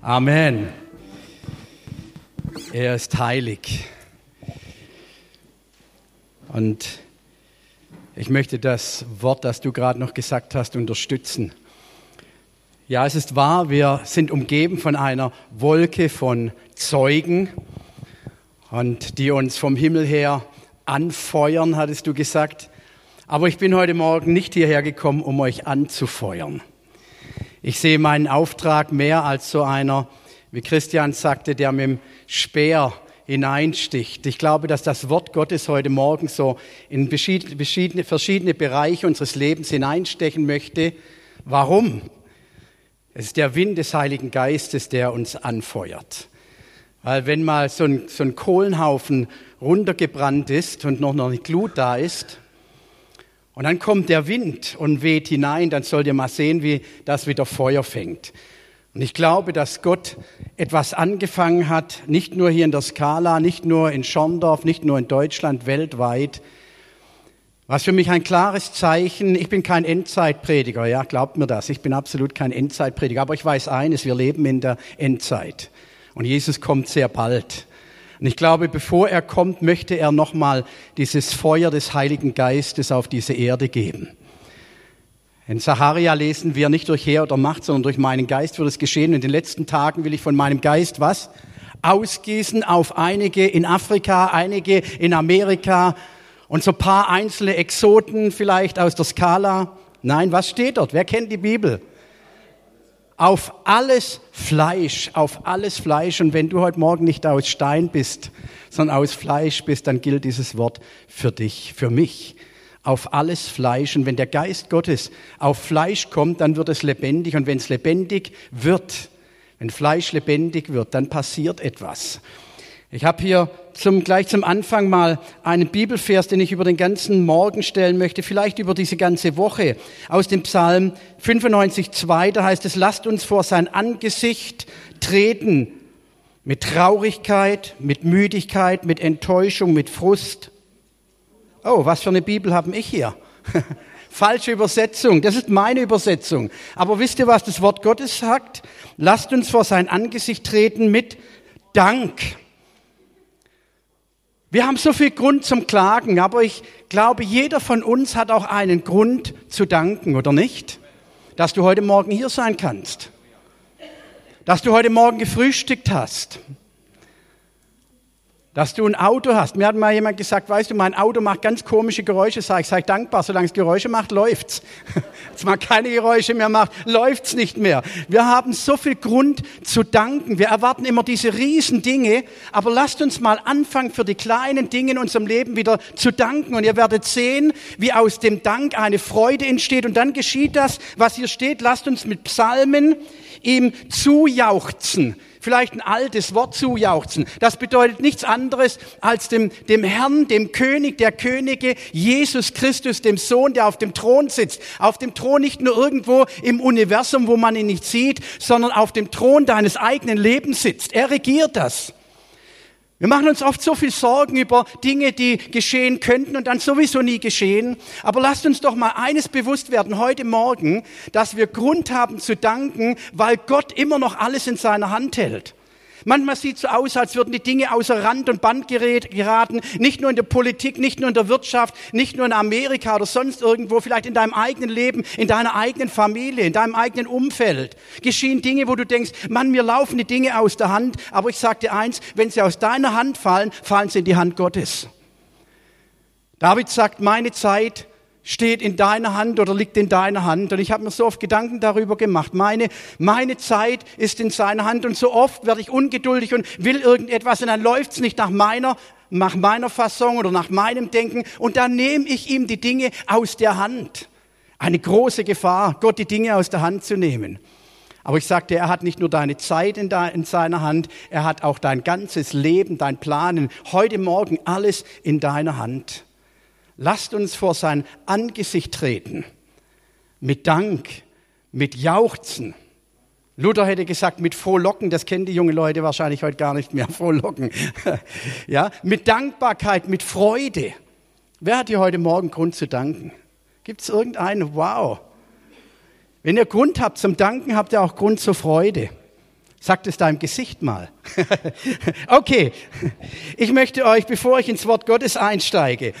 Amen. Er ist heilig. Und ich möchte das Wort, das du gerade noch gesagt hast, unterstützen. Ja, es ist wahr, wir sind umgeben von einer Wolke von Zeugen und die uns vom Himmel her anfeuern, hattest du gesagt. Aber ich bin heute Morgen nicht hierher gekommen, um euch anzufeuern. Ich sehe meinen Auftrag mehr als so einer, wie Christian sagte, der mit dem Speer hineinsticht. Ich glaube, dass das Wort Gottes heute Morgen so in verschiedene, verschiedene Bereiche unseres Lebens hineinstechen möchte. Warum? Es ist der Wind des Heiligen Geistes, der uns anfeuert. Weil wenn mal so ein, so ein Kohlenhaufen runtergebrannt ist und noch eine Glut da ist, und dann kommt der Wind und weht hinein, dann sollt ihr mal sehen, wie das wieder Feuer fängt. Und ich glaube, dass Gott etwas angefangen hat, nicht nur hier in der Skala, nicht nur in Schorndorf, nicht nur in Deutschland, weltweit. Was für mich ein klares Zeichen, ich bin kein Endzeitprediger, ja, glaubt mir das, ich bin absolut kein Endzeitprediger, aber ich weiß eines, wir leben in der Endzeit. Und Jesus kommt sehr bald. Und ich glaube, bevor er kommt, möchte er nochmal dieses Feuer des Heiligen Geistes auf diese Erde geben. In Saharia lesen wir nicht durch Heer oder Macht, sondern durch meinen Geist wird es geschehen. In den letzten Tagen will ich von meinem Geist was? Ausgießen auf einige in Afrika, einige in Amerika und so paar einzelne Exoten vielleicht aus der Skala. Nein, was steht dort? Wer kennt die Bibel? Auf alles Fleisch, auf alles Fleisch. Und wenn du heute Morgen nicht aus Stein bist, sondern aus Fleisch bist, dann gilt dieses Wort für dich, für mich. Auf alles Fleisch. Und wenn der Geist Gottes auf Fleisch kommt, dann wird es lebendig. Und wenn es lebendig wird, wenn Fleisch lebendig wird, dann passiert etwas. Ich habe hier zum, gleich zum Anfang mal einen Bibelvers, den ich über den ganzen Morgen stellen möchte, vielleicht über diese ganze Woche. Aus dem Psalm 95,2, da heißt es, lasst uns vor sein Angesicht treten mit Traurigkeit, mit Müdigkeit, mit Enttäuschung, mit Frust. Oh, was für eine Bibel habe ich hier? Falsche Übersetzung, das ist meine Übersetzung. Aber wisst ihr, was das Wort Gottes sagt? Lasst uns vor sein Angesicht treten mit Dank. Wir haben so viel Grund zum Klagen, aber ich glaube, jeder von uns hat auch einen Grund zu danken, oder nicht? Dass du heute Morgen hier sein kannst. Dass du heute Morgen gefrühstückt hast dass du ein Auto hast. Mir hat mal jemand gesagt, weißt du, mein Auto macht ganz komische Geräusche. Sag ich, sei dankbar, solange es Geräusche macht, läuft's. es mal keine Geräusche mehr macht, läuft's nicht mehr. Wir haben so viel Grund zu danken. Wir erwarten immer diese riesen Dinge, aber lasst uns mal anfangen, für die kleinen Dinge in unserem Leben wieder zu danken. Und ihr werdet sehen, wie aus dem Dank eine Freude entsteht. Und dann geschieht das, was hier steht. Lasst uns mit Psalmen ihm zujauchzen vielleicht ein altes Wort zujauchzen. Das bedeutet nichts anderes als dem, dem Herrn, dem König der Könige, Jesus Christus, dem Sohn, der auf dem Thron sitzt. Auf dem Thron nicht nur irgendwo im Universum, wo man ihn nicht sieht, sondern auf dem Thron deines eigenen Lebens sitzt. Er regiert das. Wir machen uns oft so viel Sorgen über Dinge, die geschehen könnten und dann sowieso nie geschehen. Aber lasst uns doch mal eines bewusst werden heute Morgen, dass wir Grund haben zu danken, weil Gott immer noch alles in seiner Hand hält. Manchmal sieht es so aus, als würden die Dinge außer Rand und Band geraten. Nicht nur in der Politik, nicht nur in der Wirtschaft, nicht nur in Amerika oder sonst irgendwo, vielleicht in deinem eigenen Leben, in deiner eigenen Familie, in deinem eigenen Umfeld. Geschehen Dinge, wo du denkst, Mann, mir laufen die Dinge aus der Hand. Aber ich sag dir eins, wenn sie aus deiner Hand fallen, fallen sie in die Hand Gottes. David sagt, meine Zeit steht in deiner Hand oder liegt in deiner Hand. Und ich habe mir so oft Gedanken darüber gemacht. Meine, meine Zeit ist in seiner Hand und so oft werde ich ungeduldig und will irgendetwas und dann läuft's nicht nach meiner, nach meiner Fassung oder nach meinem Denken und dann nehme ich ihm die Dinge aus der Hand. Eine große Gefahr, Gott die Dinge aus der Hand zu nehmen. Aber ich sagte, er hat nicht nur deine Zeit in, in, seiner Hand, er hat auch dein ganzes Leben, dein Planen, heute Morgen alles in deiner Hand. Lasst uns vor sein Angesicht treten. Mit Dank, mit Jauchzen. Luther hätte gesagt, mit Frohlocken, das kennen die jungen Leute wahrscheinlich heute gar nicht mehr, Frohlocken. ja, mit Dankbarkeit, mit Freude. Wer hat dir heute Morgen Grund zu danken? Gibt es irgendeinen? Wow. Wenn ihr Grund habt zum Danken, habt ihr auch Grund zur Freude. Sagt es deinem Gesicht mal. okay, ich möchte euch, bevor ich ins Wort Gottes einsteige,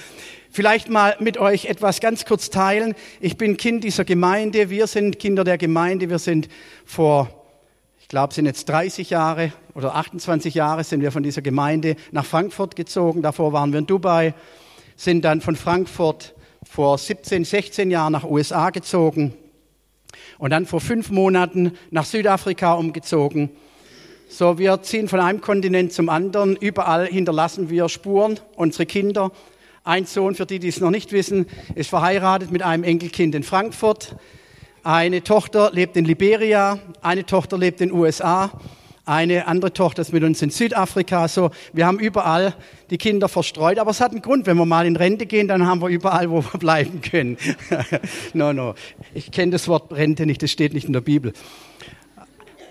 vielleicht mal mit euch etwas ganz kurz teilen. Ich bin Kind dieser Gemeinde, wir sind Kinder der Gemeinde, wir sind vor, ich glaube, sind jetzt 30 Jahre oder 28 Jahre sind wir von dieser Gemeinde nach Frankfurt gezogen. Davor waren wir in Dubai, sind dann von Frankfurt vor 17, 16 Jahren nach USA gezogen und dann vor fünf Monaten nach Südafrika umgezogen. So, wir ziehen von einem Kontinent zum anderen. Überall hinterlassen wir Spuren, unsere Kinder. Ein Sohn, für die, die es noch nicht wissen, ist verheiratet mit einem Enkelkind in Frankfurt. Eine Tochter lebt in Liberia, eine Tochter lebt in den USA eine andere Tochter ist mit uns in Südafrika. So, wir haben überall die Kinder verstreut. Aber es hat einen Grund. Wenn wir mal in Rente gehen, dann haben wir überall, wo wir bleiben können. no, no. Ich kenne das Wort Rente nicht. Das steht nicht in der Bibel.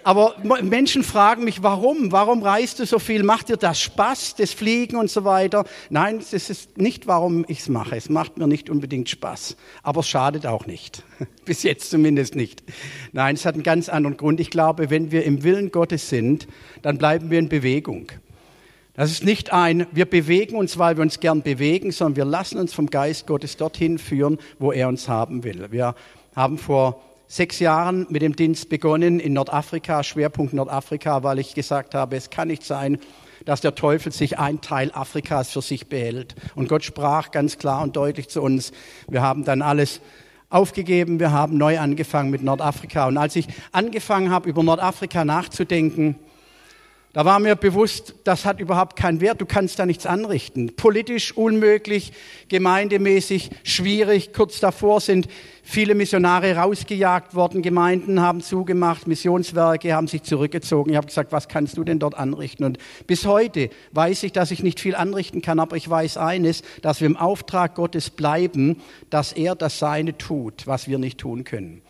Aber Menschen fragen mich, warum? Warum reist du so viel? Macht dir das Spaß, das Fliegen und so weiter? Nein, das ist nicht, warum ich es mache. Es macht mir nicht unbedingt Spaß. Aber es schadet auch nicht. Bis jetzt zumindest nicht. Nein, es hat einen ganz anderen Grund. Ich glaube, wenn wir im Willen Gottes sind, dann bleiben wir in Bewegung. Das ist nicht ein, wir bewegen uns, weil wir uns gern bewegen, sondern wir lassen uns vom Geist Gottes dorthin führen, wo er uns haben will. Wir haben vor sechs Jahren mit dem Dienst begonnen in Nordafrika, Schwerpunkt Nordafrika, weil ich gesagt habe, es kann nicht sein, dass der Teufel sich ein Teil Afrikas für sich behält. Und Gott sprach ganz klar und deutlich zu uns. Wir haben dann alles aufgegeben, wir haben neu angefangen mit Nordafrika. Und als ich angefangen habe, über Nordafrika nachzudenken, da war mir bewusst, das hat überhaupt keinen Wert, du kannst da nichts anrichten. Politisch unmöglich, gemeindemäßig schwierig. Kurz davor sind viele Missionare rausgejagt worden, Gemeinden haben zugemacht, Missionswerke haben sich zurückgezogen. Ich habe gesagt, was kannst du denn dort anrichten? Und bis heute weiß ich, dass ich nicht viel anrichten kann, aber ich weiß eines, dass wir im Auftrag Gottes bleiben, dass er das Seine tut, was wir nicht tun können.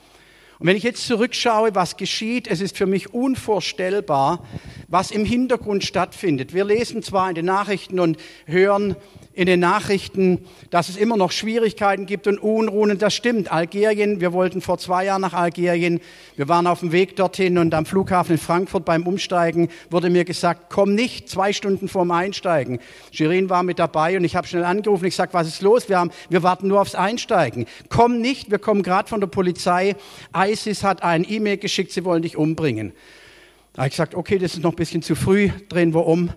Und wenn ich jetzt zurückschaue, was geschieht, es ist für mich unvorstellbar, was im Hintergrund stattfindet. Wir lesen zwar in den Nachrichten und hören in den Nachrichten, dass es immer noch Schwierigkeiten gibt und Unruhen. Und das stimmt. Algerien, wir wollten vor zwei Jahren nach Algerien. Wir waren auf dem Weg dorthin und am Flughafen in Frankfurt beim Umsteigen wurde mir gesagt, komm nicht zwei Stunden vorm Einsteigen. Shirin war mit dabei und ich habe schnell angerufen. Ich sage, was ist los? Wir, haben, wir warten nur aufs Einsteigen. Komm nicht, wir kommen gerade von der Polizei. ISIS hat ein E-Mail geschickt, sie wollen dich umbringen. Da habe ich gesagt, okay, das ist noch ein bisschen zu früh, drehen wir um,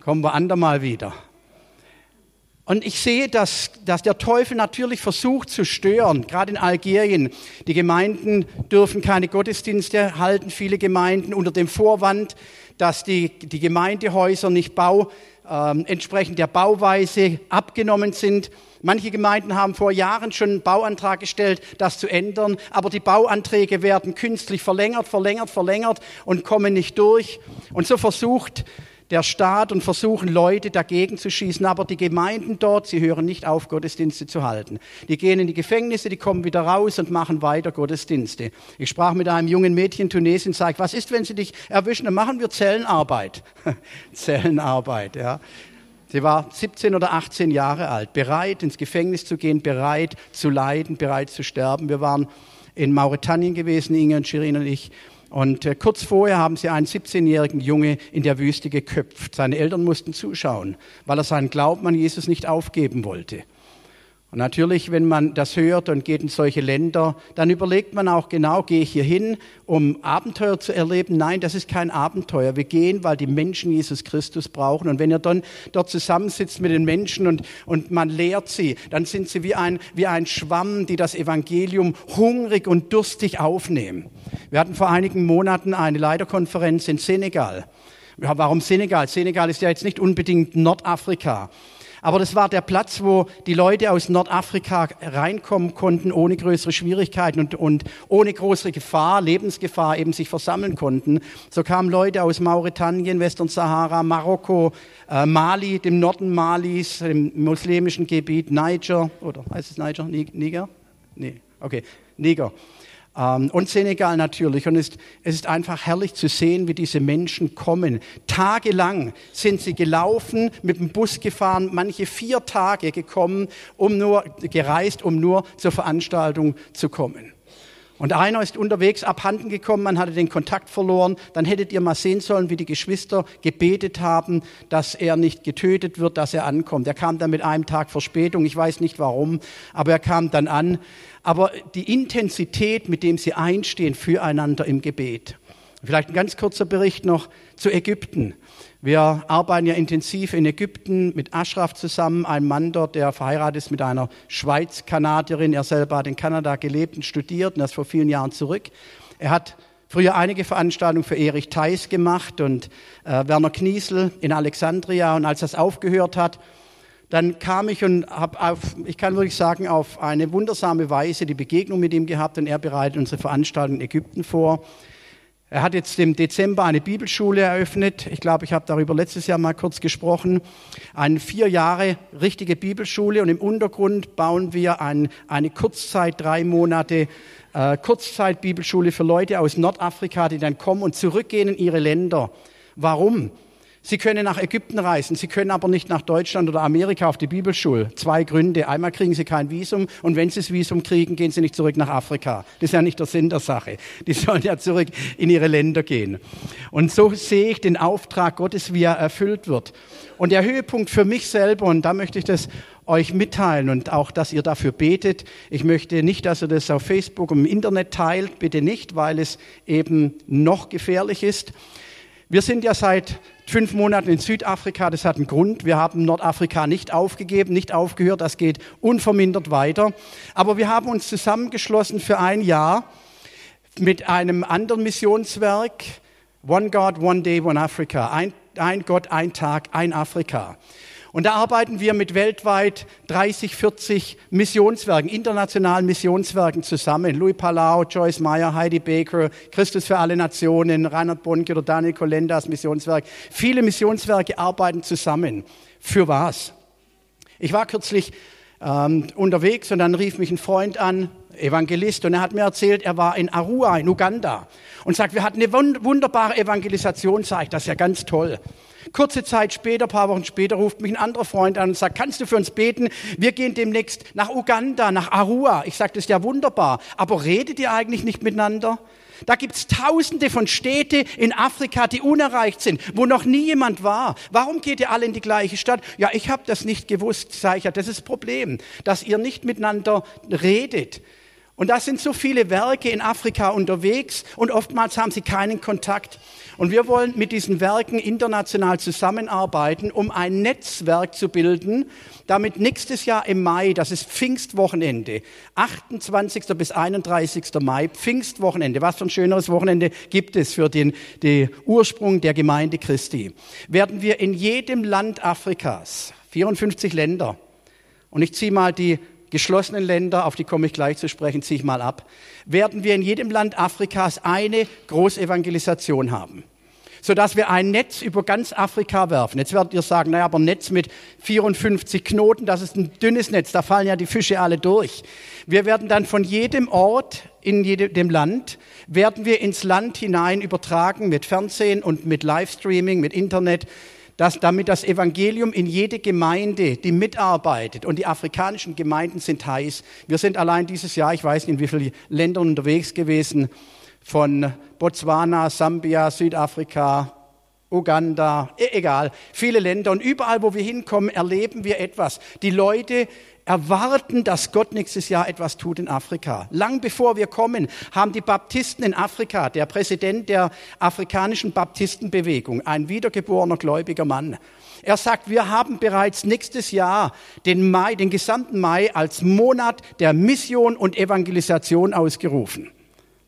kommen wir andermal wieder. Und ich sehe, dass, dass der Teufel natürlich versucht zu stören, gerade in Algerien. Die Gemeinden dürfen keine Gottesdienste halten, viele Gemeinden unter dem Vorwand, dass die, die Gemeindehäuser nicht bau, äh, entsprechend der Bauweise abgenommen sind. Manche Gemeinden haben vor Jahren schon einen Bauantrag gestellt, das zu ändern, aber die Bauanträge werden künstlich verlängert, verlängert, verlängert und kommen nicht durch. Und so versucht der Staat und versuchen Leute dagegen zu schießen. Aber die Gemeinden dort, sie hören nicht auf, Gottesdienste zu halten. Die gehen in die Gefängnisse, die kommen wieder raus und machen weiter Gottesdienste. Ich sprach mit einem jungen Mädchen in Tunesien, sage, was ist, wenn sie dich erwischen? Dann machen wir Zellenarbeit. Zellenarbeit, ja. Sie war 17 oder 18 Jahre alt, bereit ins Gefängnis zu gehen, bereit zu leiden, bereit zu sterben. Wir waren in Mauretanien gewesen, Inge und Shirin und ich. Und äh, kurz vorher haben sie einen 17-jährigen Junge in der Wüste geköpft. Seine Eltern mussten zuschauen, weil er seinen Glauben an Jesus nicht aufgeben wollte. Und natürlich, wenn man das hört und geht in solche Länder, dann überlegt man auch genau, gehe ich hier hin, um Abenteuer zu erleben? Nein, das ist kein Abenteuer. Wir gehen, weil die Menschen Jesus Christus brauchen. Und wenn ihr dann dort zusammensitzt mit den Menschen und, und man lehrt sie, dann sind sie wie ein, wie ein Schwamm, die das Evangelium hungrig und durstig aufnehmen. Wir hatten vor einigen Monaten eine Leiterkonferenz in Senegal. Ja, warum Senegal? Senegal ist ja jetzt nicht unbedingt Nordafrika. Aber das war der Platz, wo die Leute aus Nordafrika reinkommen konnten, ohne größere Schwierigkeiten und, und ohne größere Gefahr, Lebensgefahr eben sich versammeln konnten. So kamen Leute aus Mauretanien, Western Sahara, Marokko, äh, Mali, dem Norden Malis, dem muslimischen Gebiet, Niger, oder heißt es Niger? Niger? Nee, okay, Niger. Ähm, und Senegal natürlich. Und es, es ist einfach herrlich zu sehen, wie diese Menschen kommen. Tagelang sind sie gelaufen, mit dem Bus gefahren, manche vier Tage gekommen, um nur, gereist, um nur zur Veranstaltung zu kommen. Und einer ist unterwegs abhanden gekommen, man hatte den Kontakt verloren. Dann hättet ihr mal sehen sollen, wie die Geschwister gebetet haben, dass er nicht getötet wird, dass er ankommt. Er kam dann mit einem Tag Verspätung, ich weiß nicht warum, aber er kam dann an. Aber die Intensität, mit dem sie einstehen füreinander im Gebet. Vielleicht ein ganz kurzer Bericht noch zu Ägypten. Wir arbeiten ja intensiv in Ägypten mit Ashraf zusammen, ein Mann dort, der verheiratet ist mit einer Schweiz-Kanadierin. Er selber hat in Kanada gelebt und studiert und das vor vielen Jahren zurück. Er hat früher einige Veranstaltungen für Erich Theis gemacht und äh, Werner Kniesel in Alexandria. Und als das aufgehört hat, dann kam ich und habe ich kann wirklich sagen, auf eine wundersame Weise die Begegnung mit ihm gehabt und er bereitet unsere Veranstaltung in Ägypten vor. Er hat jetzt im Dezember eine Bibelschule eröffnet. Ich glaube, ich habe darüber letztes Jahr mal kurz gesprochen. Eine vier Jahre richtige Bibelschule und im Untergrund bauen wir ein, eine Kurzzeit, drei Monate äh, Kurzzeit-Bibelschule für Leute aus Nordafrika, die dann kommen und zurückgehen in ihre Länder. Warum? Sie können nach Ägypten reisen, Sie können aber nicht nach Deutschland oder Amerika auf die Bibelschule. Zwei Gründe. Einmal kriegen Sie kein Visum und wenn Sie das Visum kriegen, gehen Sie nicht zurück nach Afrika. Das ist ja nicht der Sinn der Sache. Die sollen ja zurück in ihre Länder gehen. Und so sehe ich den Auftrag Gottes, wie er erfüllt wird. Und der Höhepunkt für mich selber, und da möchte ich das euch mitteilen und auch, dass ihr dafür betet. Ich möchte nicht, dass ihr das auf Facebook und im Internet teilt, bitte nicht, weil es eben noch gefährlich ist. Wir sind ja seit fünf Monaten in Südafrika, das hat einen Grund. Wir haben Nordafrika nicht aufgegeben, nicht aufgehört, das geht unvermindert weiter. Aber wir haben uns zusammengeschlossen für ein Jahr mit einem anderen Missionswerk, One God, One Day, One Africa. Ein, ein Gott, ein Tag, ein Afrika. Und da arbeiten wir mit weltweit 30, 40 Missionswerken, internationalen Missionswerken zusammen. Louis Palau, Joyce Meyer, Heidi Baker, Christus für alle Nationen, Reinhard Bonke oder Daniel Kolendas Missionswerk. Viele Missionswerke arbeiten zusammen. Für was? Ich war kürzlich ähm, unterwegs und dann rief mich ein Freund an, Evangelist, und er hat mir erzählt, er war in Arua in Uganda und sagt, wir hatten eine wunderbare Evangelisation, sage ich, das ist ja ganz toll. Kurze Zeit später, paar Wochen später, ruft mich ein anderer Freund an und sagt, kannst du für uns beten? Wir gehen demnächst nach Uganda, nach Arua. Ich sage, das ist ja wunderbar. Aber redet ihr eigentlich nicht miteinander? Da gibt's tausende von Städte in Afrika, die unerreicht sind, wo noch nie jemand war. Warum geht ihr alle in die gleiche Stadt? Ja, ich habe das nicht gewusst, sage ich ja. Das ist das Problem, dass ihr nicht miteinander redet. Und da sind so viele Werke in Afrika unterwegs und oftmals haben sie keinen Kontakt. Und wir wollen mit diesen Werken international zusammenarbeiten, um ein Netzwerk zu bilden, damit nächstes Jahr im Mai, das ist Pfingstwochenende, 28. bis 31. Mai, Pfingstwochenende, was für ein schöneres Wochenende gibt es für den, den Ursprung der Gemeinde Christi, werden wir in jedem Land Afrikas, 54 Länder, und ich ziehe mal die geschlossenen Länder, auf die komme ich gleich zu sprechen, ziehe ich mal ab, werden wir in jedem Land Afrikas eine Großevangelisation haben sodass wir ein Netz über ganz Afrika werfen. Jetzt werdet ihr sagen, naja, aber ein Netz mit 54 Knoten, das ist ein dünnes Netz, da fallen ja die Fische alle durch. Wir werden dann von jedem Ort in jedem Land, werden wir ins Land hinein übertragen mit Fernsehen und mit Livestreaming, mit Internet, dass damit das Evangelium in jede Gemeinde, die mitarbeitet, und die afrikanischen Gemeinden sind heiß. Wir sind allein dieses Jahr, ich weiß nicht in wie vielen Ländern unterwegs gewesen, von Botswana, Sambia, Südafrika, Uganda, e-, egal, viele Länder. Und überall, wo wir hinkommen, erleben wir etwas. Die Leute erwarten, dass Gott nächstes Jahr etwas tut in Afrika. Lang bevor wir kommen, haben die Baptisten in Afrika, der Präsident der afrikanischen Baptistenbewegung, ein wiedergeborener gläubiger Mann, er sagt, wir haben bereits nächstes Jahr den Mai, den gesamten Mai als Monat der Mission und Evangelisation ausgerufen.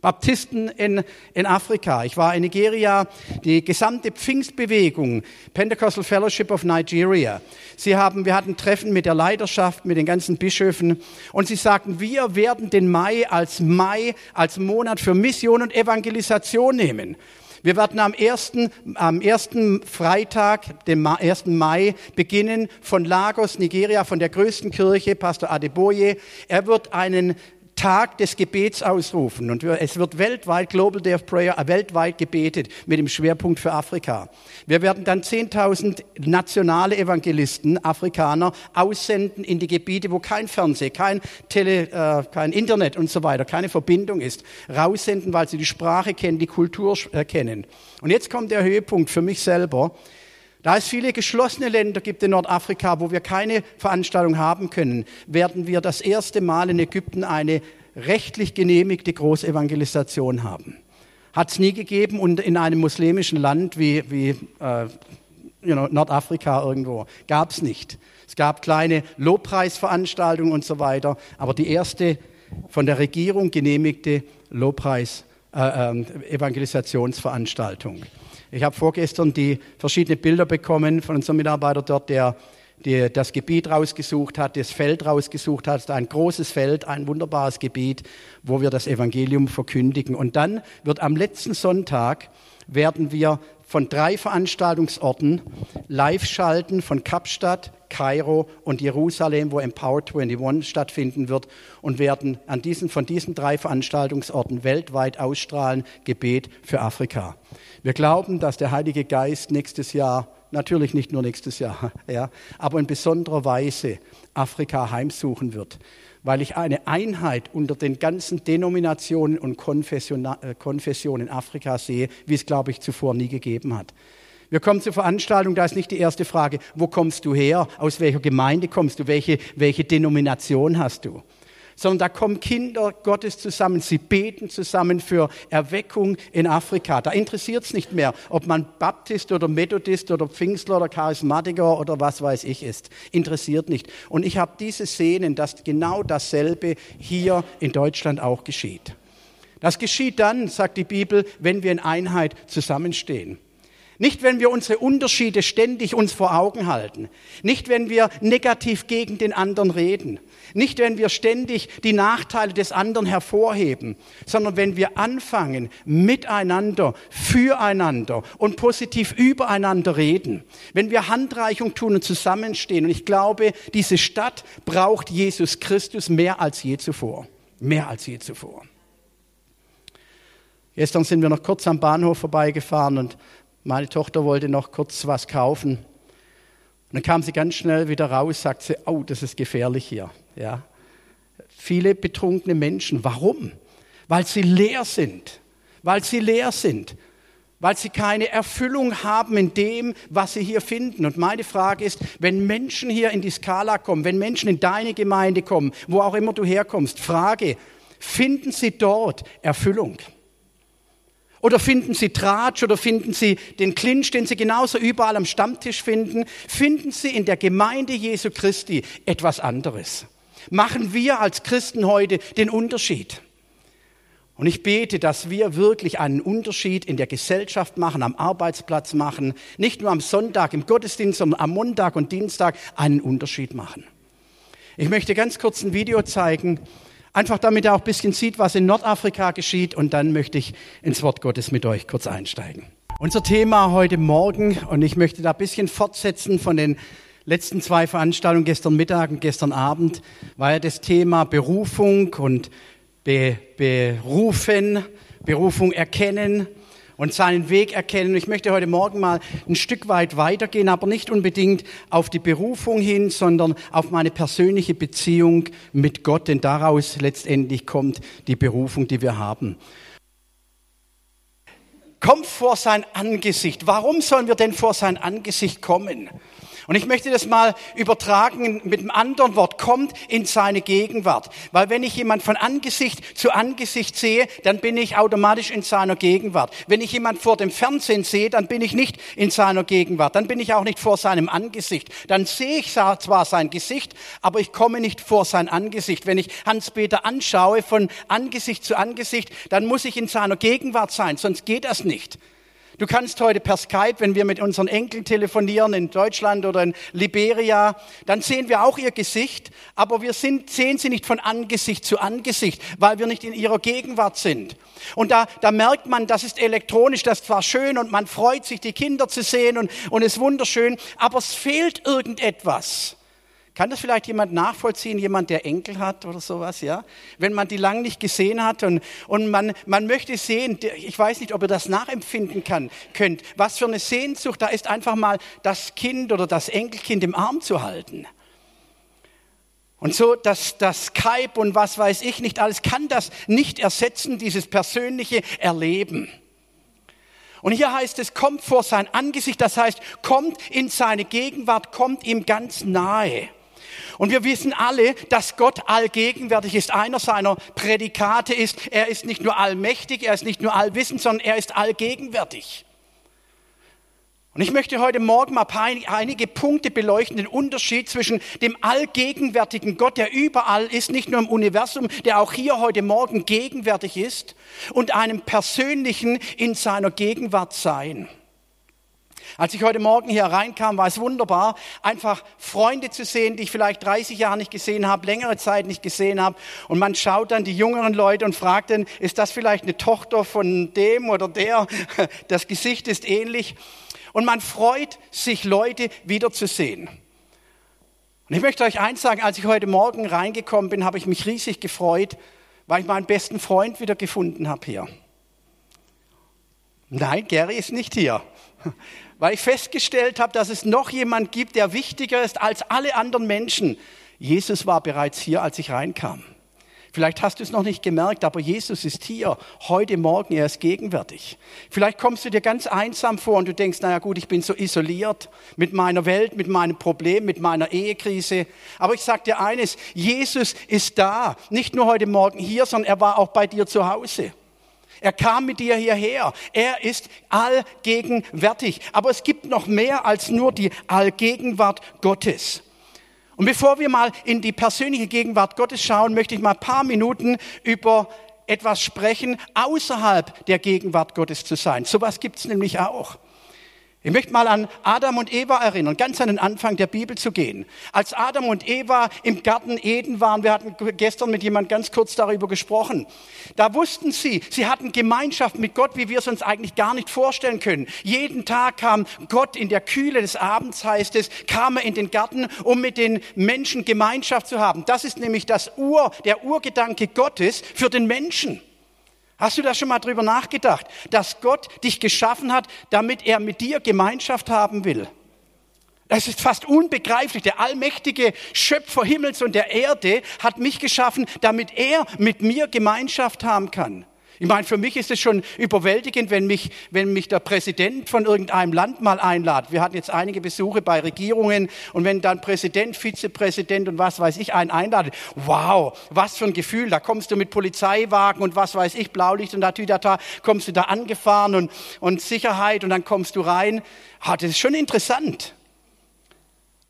Baptisten in, in Afrika. Ich war in Nigeria, die gesamte Pfingstbewegung, Pentecostal Fellowship of Nigeria. Sie haben, wir hatten Treffen mit der Leiterschaft, mit den ganzen Bischöfen und sie sagten, wir werden den Mai als Mai, als Monat für Mission und Evangelisation nehmen. Wir werden am ersten, am ersten Freitag, dem 1. Mai, beginnen von Lagos, Nigeria, von der größten Kirche, Pastor Adeboye. Er wird einen Tag des Gebets ausrufen. Und es wird weltweit, Global Day of Prayer, weltweit gebetet mit dem Schwerpunkt für Afrika. Wir werden dann 10.000 nationale Evangelisten, Afrikaner, aussenden in die Gebiete, wo kein Fernsehen, kein, Tele, äh, kein Internet und so weiter, keine Verbindung ist, raussenden, weil sie die Sprache kennen, die Kultur äh, kennen. Und jetzt kommt der Höhepunkt für mich selber. Da es viele geschlossene Länder gibt in Nordafrika, wo wir keine Veranstaltung haben können, werden wir das erste Mal in Ägypten eine rechtlich genehmigte Großevangelisation haben. Hat es nie gegeben und in einem muslimischen Land wie, wie äh, you know, Nordafrika irgendwo gab es nicht. Es gab kleine Lobpreisveranstaltungen und so weiter, aber die erste von der Regierung genehmigte Lobpreis äh, äh, Evangelisationsveranstaltung. Ich habe vorgestern die verschiedenen Bilder bekommen von unserem Mitarbeiter dort, der die, das Gebiet rausgesucht hat, das Feld rausgesucht hat, ein großes Feld, ein wunderbares Gebiet, wo wir das Evangelium verkündigen. Und dann wird am letzten Sonntag werden wir von drei Veranstaltungsorten live schalten, von Kapstadt, Kairo und Jerusalem, wo Empower 21 stattfinden wird und werden an diesen, von diesen drei Veranstaltungsorten weltweit ausstrahlen, Gebet für Afrika. Wir glauben, dass der Heilige Geist nächstes Jahr, natürlich nicht nur nächstes Jahr, ja, aber in besonderer Weise Afrika heimsuchen wird, weil ich eine Einheit unter den ganzen Denominationen und äh, Konfessionen Afrikas sehe, wie es, glaube ich, zuvor nie gegeben hat. Wir kommen zur Veranstaltung, da ist nicht die erste Frage, wo kommst du her, aus welcher Gemeinde kommst du, welche, welche Denomination hast du sondern da kommen Kinder Gottes zusammen. Sie beten zusammen für Erweckung in Afrika. Da interessiert es nicht mehr, ob man Baptist oder Methodist oder Pfingstler oder Charismatiker oder was weiß ich ist. Interessiert nicht. Und ich habe diese Szenen, dass genau dasselbe hier in Deutschland auch geschieht. Das geschieht dann, sagt die Bibel, wenn wir in Einheit zusammenstehen. Nicht, wenn wir unsere Unterschiede ständig uns vor Augen halten. Nicht, wenn wir negativ gegen den anderen reden. Nicht, wenn wir ständig die Nachteile des anderen hervorheben, sondern wenn wir anfangen, miteinander, füreinander und positiv übereinander reden. Wenn wir Handreichung tun und zusammenstehen. Und ich glaube, diese Stadt braucht Jesus Christus mehr als je zuvor. Mehr als je zuvor. Gestern sind wir noch kurz am Bahnhof vorbeigefahren und meine Tochter wollte noch kurz was kaufen. Und dann kam sie ganz schnell wieder raus, sagt sie, oh, das ist gefährlich hier. Ja. Viele betrunkene Menschen. Warum? Weil sie leer sind. Weil sie leer sind. Weil sie keine Erfüllung haben in dem, was sie hier finden. Und meine Frage ist, wenn Menschen hier in die Skala kommen, wenn Menschen in deine Gemeinde kommen, wo auch immer du herkommst, Frage, finden sie dort Erfüllung? Oder finden Sie Tratsch oder finden Sie den Clinch, den Sie genauso überall am Stammtisch finden? Finden Sie in der Gemeinde Jesu Christi etwas anderes? Machen wir als Christen heute den Unterschied? Und ich bete, dass wir wirklich einen Unterschied in der Gesellschaft machen, am Arbeitsplatz machen, nicht nur am Sonntag im Gottesdienst, sondern am Montag und Dienstag einen Unterschied machen. Ich möchte ganz kurz ein Video zeigen, Einfach damit er auch ein bisschen sieht, was in Nordafrika geschieht. Und dann möchte ich ins Wort Gottes mit euch kurz einsteigen. Unser Thema heute Morgen, und ich möchte da ein bisschen fortsetzen von den letzten zwei Veranstaltungen gestern Mittag und gestern Abend, war ja das Thema Berufung und Be Berufen, Berufung erkennen und seinen Weg erkennen. Ich möchte heute Morgen mal ein Stück weit weitergehen, aber nicht unbedingt auf die Berufung hin, sondern auf meine persönliche Beziehung mit Gott, denn daraus letztendlich kommt die Berufung, die wir haben. Kommt vor sein Angesicht. Warum sollen wir denn vor sein Angesicht kommen? Und ich möchte das mal übertragen mit einem anderen Wort, kommt in seine Gegenwart. Weil wenn ich jemand von Angesicht zu Angesicht sehe, dann bin ich automatisch in seiner Gegenwart. Wenn ich jemand vor dem Fernsehen sehe, dann bin ich nicht in seiner Gegenwart. Dann bin ich auch nicht vor seinem Angesicht. Dann sehe ich zwar sein Gesicht, aber ich komme nicht vor sein Angesicht. Wenn ich Hans-Peter anschaue von Angesicht zu Angesicht, dann muss ich in seiner Gegenwart sein, sonst geht das nicht. Du kannst heute per Skype, wenn wir mit unseren Enkeln telefonieren in Deutschland oder in Liberia, dann sehen wir auch ihr Gesicht, aber wir sind, sehen sie nicht von Angesicht zu Angesicht, weil wir nicht in ihrer Gegenwart sind. Und da, da merkt man, das ist elektronisch, das ist zwar schön und man freut sich, die Kinder zu sehen und, und ist wunderschön, aber es fehlt irgendetwas. Kann das vielleicht jemand nachvollziehen, jemand, der Enkel hat oder sowas, ja? Wenn man die lang nicht gesehen hat und, und man, man möchte sehen, ich weiß nicht, ob ihr das nachempfinden kann, könnt, was für eine Sehnsucht da ist, einfach mal das Kind oder das Enkelkind im Arm zu halten. Und so, dass das Skype und was weiß ich nicht alles kann das nicht ersetzen, dieses persönliche Erleben. Und hier heißt es, kommt vor sein Angesicht, das heißt, kommt in seine Gegenwart, kommt ihm ganz nahe. Und wir wissen alle, dass Gott allgegenwärtig ist. Einer seiner Prädikate ist, er ist nicht nur allmächtig, er ist nicht nur allwissend, sondern er ist allgegenwärtig. Und ich möchte heute Morgen mal einige Punkte beleuchten, den Unterschied zwischen dem allgegenwärtigen Gott, der überall ist, nicht nur im Universum, der auch hier heute Morgen gegenwärtig ist, und einem persönlichen in seiner Gegenwart sein. Als ich heute Morgen hier reinkam, war es wunderbar, einfach Freunde zu sehen, die ich vielleicht 30 Jahre nicht gesehen habe, längere Zeit nicht gesehen habe. Und man schaut dann die jüngeren Leute und fragt dann, ist das vielleicht eine Tochter von dem oder der? Das Gesicht ist ähnlich. Und man freut sich, Leute wiederzusehen. Und ich möchte euch eins sagen, als ich heute Morgen reingekommen bin, habe ich mich riesig gefreut, weil ich meinen besten Freund wieder gefunden habe hier. Nein, Gary ist nicht hier weil ich festgestellt habe, dass es noch jemand gibt, der wichtiger ist als alle anderen Menschen. Jesus war bereits hier, als ich reinkam. Vielleicht hast du es noch nicht gemerkt, aber Jesus ist hier heute Morgen, er ist gegenwärtig. Vielleicht kommst du dir ganz einsam vor und du denkst, naja gut, ich bin so isoliert mit meiner Welt, mit meinem Problem, mit meiner Ehekrise. Aber ich sage dir eines, Jesus ist da, nicht nur heute Morgen hier, sondern er war auch bei dir zu Hause. Er kam mit dir hierher. Er ist allgegenwärtig. Aber es gibt noch mehr als nur die Allgegenwart Gottes. Und bevor wir mal in die persönliche Gegenwart Gottes schauen, möchte ich mal ein paar Minuten über etwas sprechen, außerhalb der Gegenwart Gottes zu sein. Sowas gibt es nämlich auch. Ich möchte mal an Adam und Eva erinnern, ganz an den Anfang der Bibel zu gehen. Als Adam und Eva im Garten Eden waren, wir hatten gestern mit jemand ganz kurz darüber gesprochen, da wussten sie, sie hatten Gemeinschaft mit Gott, wie wir es uns eigentlich gar nicht vorstellen können. Jeden Tag kam Gott in der Kühle des Abends, heißt es, kam er in den Garten, um mit den Menschen Gemeinschaft zu haben. Das ist nämlich das Ur, der Urgedanke Gottes für den Menschen. Hast du da schon mal drüber nachgedacht, dass Gott dich geschaffen hat, damit er mit dir Gemeinschaft haben will? Das ist fast unbegreiflich. Der allmächtige Schöpfer Himmels und der Erde hat mich geschaffen, damit er mit mir Gemeinschaft haben kann. Ich meine, für mich ist es schon überwältigend, wenn mich, wenn mich der Präsident von irgendeinem Land mal einladet. Wir hatten jetzt einige Besuche bei Regierungen und wenn dann Präsident, Vizepräsident und was weiß ich einen einladet, wow, was für ein Gefühl. Da kommst du mit Polizeiwagen und was weiß ich, Blaulicht und da, da, kommst du da angefahren und, und Sicherheit und dann kommst du rein. Ah, das ist schon interessant.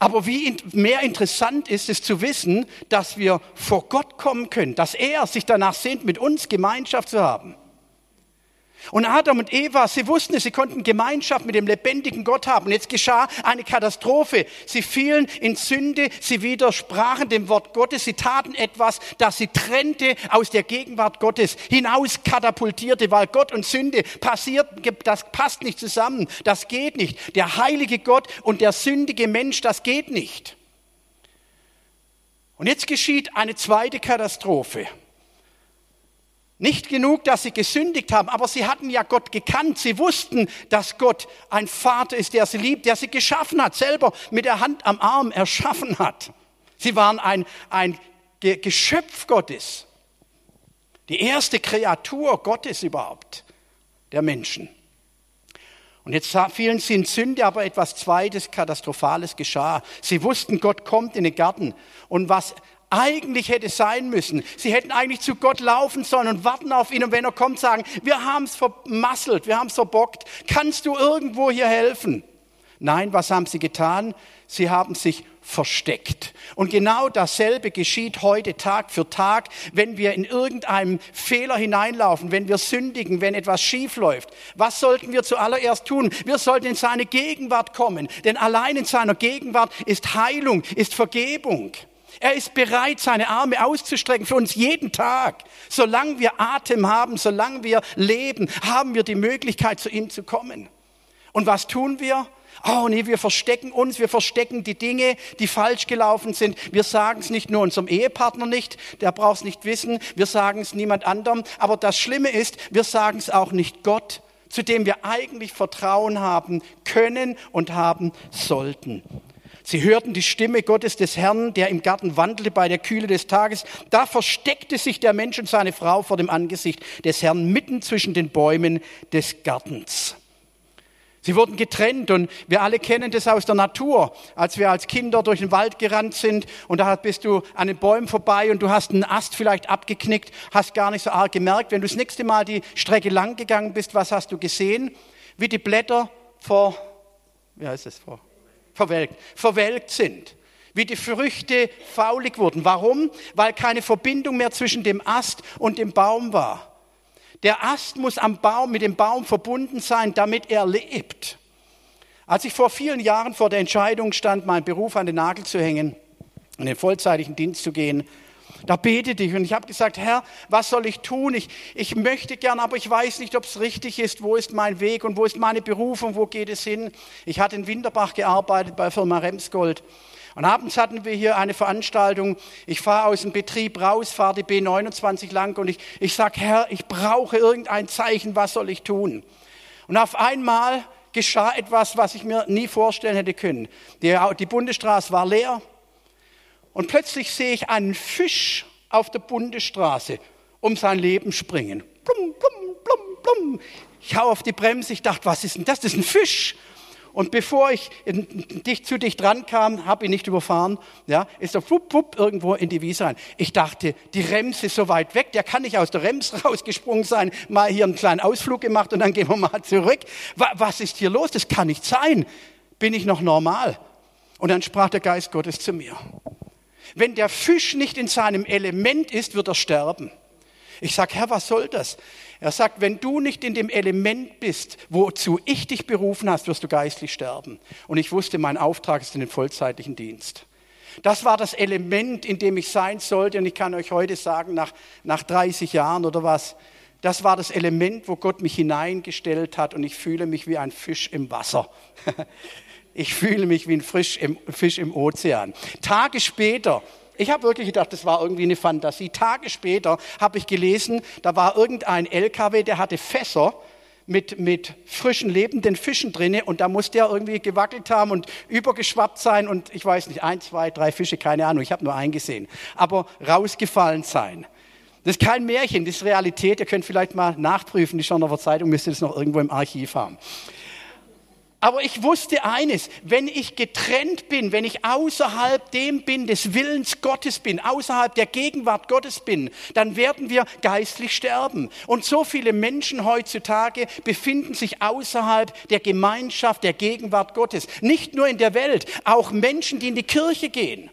Aber wie mehr interessant ist es zu wissen, dass wir vor Gott kommen können, dass er sich danach sehnt, mit uns Gemeinschaft zu haben. Und Adam und Eva, sie wussten es, sie konnten Gemeinschaft mit dem lebendigen Gott haben. Und jetzt geschah eine Katastrophe. Sie fielen in Sünde, sie widersprachen dem Wort Gottes, sie taten etwas, das sie trennte aus der Gegenwart Gottes, hinaus katapultierte, weil Gott und Sünde passiert, das passt nicht zusammen, das geht nicht. Der heilige Gott und der sündige Mensch, das geht nicht. Und jetzt geschieht eine zweite Katastrophe. Nicht genug, dass sie gesündigt haben, aber sie hatten ja Gott gekannt. Sie wussten, dass Gott ein Vater ist, der sie liebt, der sie geschaffen hat, selber mit der Hand am Arm erschaffen hat. Sie waren ein, ein Geschöpf Gottes. Die erste Kreatur Gottes überhaupt, der Menschen. Und jetzt fielen sie in Sünde, aber etwas Zweites, Katastrophales geschah. Sie wussten, Gott kommt in den Garten. Und was eigentlich hätte sein müssen. Sie hätten eigentlich zu Gott laufen sollen und warten auf ihn und wenn er kommt, sagen, wir haben es vermasselt, wir haben es verbockt. Kannst du irgendwo hier helfen? Nein, was haben sie getan? Sie haben sich versteckt. Und genau dasselbe geschieht heute Tag für Tag, wenn wir in irgendeinem Fehler hineinlaufen, wenn wir sündigen, wenn etwas schief läuft. Was sollten wir zuallererst tun? Wir sollten in seine Gegenwart kommen, denn allein in seiner Gegenwart ist Heilung, ist Vergebung. Er ist bereit, seine Arme auszustrecken für uns jeden Tag. Solange wir Atem haben, solange wir leben, haben wir die Möglichkeit, zu ihm zu kommen. Und was tun wir? Oh nee, wir verstecken uns, wir verstecken die Dinge, die falsch gelaufen sind. Wir sagen es nicht nur unserem Ehepartner nicht, der braucht es nicht wissen, wir sagen es niemand anderem. Aber das Schlimme ist, wir sagen es auch nicht Gott, zu dem wir eigentlich Vertrauen haben können und haben sollten. Sie hörten die Stimme Gottes des Herrn, der im Garten wandelte bei der Kühle des Tages. Da versteckte sich der Mensch und seine Frau vor dem Angesicht des Herrn mitten zwischen den Bäumen des Gartens. Sie wurden getrennt und wir alle kennen das aus der Natur. Als wir als Kinder durch den Wald gerannt sind und da bist du an den Bäumen vorbei und du hast einen Ast vielleicht abgeknickt, hast gar nicht so arg gemerkt. Wenn du das nächste Mal die Strecke lang gegangen bist, was hast du gesehen? Wie die Blätter vor, wie heißt es vor? Verwelkt, verwelkt sind, wie die Früchte faulig wurden. Warum? Weil keine Verbindung mehr zwischen dem Ast und dem Baum war. Der Ast muss am Baum mit dem Baum verbunden sein, damit er lebt. Als ich vor vielen Jahren vor der Entscheidung stand, meinen Beruf an den Nagel zu hängen, in den vollzeitigen Dienst zu gehen, da betete ich und ich habe gesagt, Herr, was soll ich tun? Ich, ich möchte gern, aber ich weiß nicht, ob es richtig ist. Wo ist mein Weg und wo ist meine Berufung? Wo geht es hin? Ich hatte in Winterbach gearbeitet bei Firma Remsgold. Und abends hatten wir hier eine Veranstaltung. Ich fahre aus dem Betrieb raus, fahre die B29 lang und ich, ich sage, Herr, ich brauche irgendein Zeichen, was soll ich tun? Und auf einmal geschah etwas, was ich mir nie vorstellen hätte können. Die, die Bundesstraße war leer. Und plötzlich sehe ich einen Fisch auf der Bundesstraße um sein Leben springen. Blum, blum, blum, blum. Ich hau auf die Bremse, ich dachte, was ist denn das? Das ist ein Fisch. Und bevor ich dicht zu dicht dran kam, habe ihn nicht überfahren, ja, ist er wupp, wupp, irgendwo in die Wiese rein. Ich dachte, die Rems ist so weit weg, der kann nicht aus der Rems rausgesprungen sein, mal hier einen kleinen Ausflug gemacht und dann gehen wir mal zurück. Was ist hier los? Das kann nicht sein. Bin ich noch normal? Und dann sprach der Geist Gottes zu mir. Wenn der Fisch nicht in seinem Element ist, wird er sterben. Ich sage, Herr, was soll das? Er sagt, wenn du nicht in dem Element bist, wozu ich dich berufen hast, wirst du geistlich sterben. Und ich wusste, mein Auftrag ist in den vollzeitlichen Dienst. Das war das Element, in dem ich sein sollte. Und ich kann euch heute sagen, nach, nach 30 Jahren oder was, das war das Element, wo Gott mich hineingestellt hat. Und ich fühle mich wie ein Fisch im Wasser. Ich fühle mich wie ein Fisch im, Fisch im Ozean. Tage später, ich habe wirklich gedacht, das war irgendwie eine Fantasie. Tage später habe ich gelesen, da war irgendein LKW, der hatte Fässer mit, mit frischen lebenden Fischen drinne und da muss der irgendwie gewackelt haben und übergeschwappt sein und ich weiß nicht, ein, zwei, drei Fische, keine Ahnung, ich habe nur einen gesehen, aber rausgefallen sein. Das ist kein Märchen, das ist Realität. Ihr könnt vielleicht mal nachprüfen, die Schorndorfer Zeitung müsste das noch irgendwo im Archiv haben. Aber ich wusste eines, wenn ich getrennt bin, wenn ich außerhalb dem bin, des Willens Gottes bin, außerhalb der Gegenwart Gottes bin, dann werden wir geistlich sterben. Und so viele Menschen heutzutage befinden sich außerhalb der Gemeinschaft, der Gegenwart Gottes. Nicht nur in der Welt, auch Menschen, die in die Kirche gehen.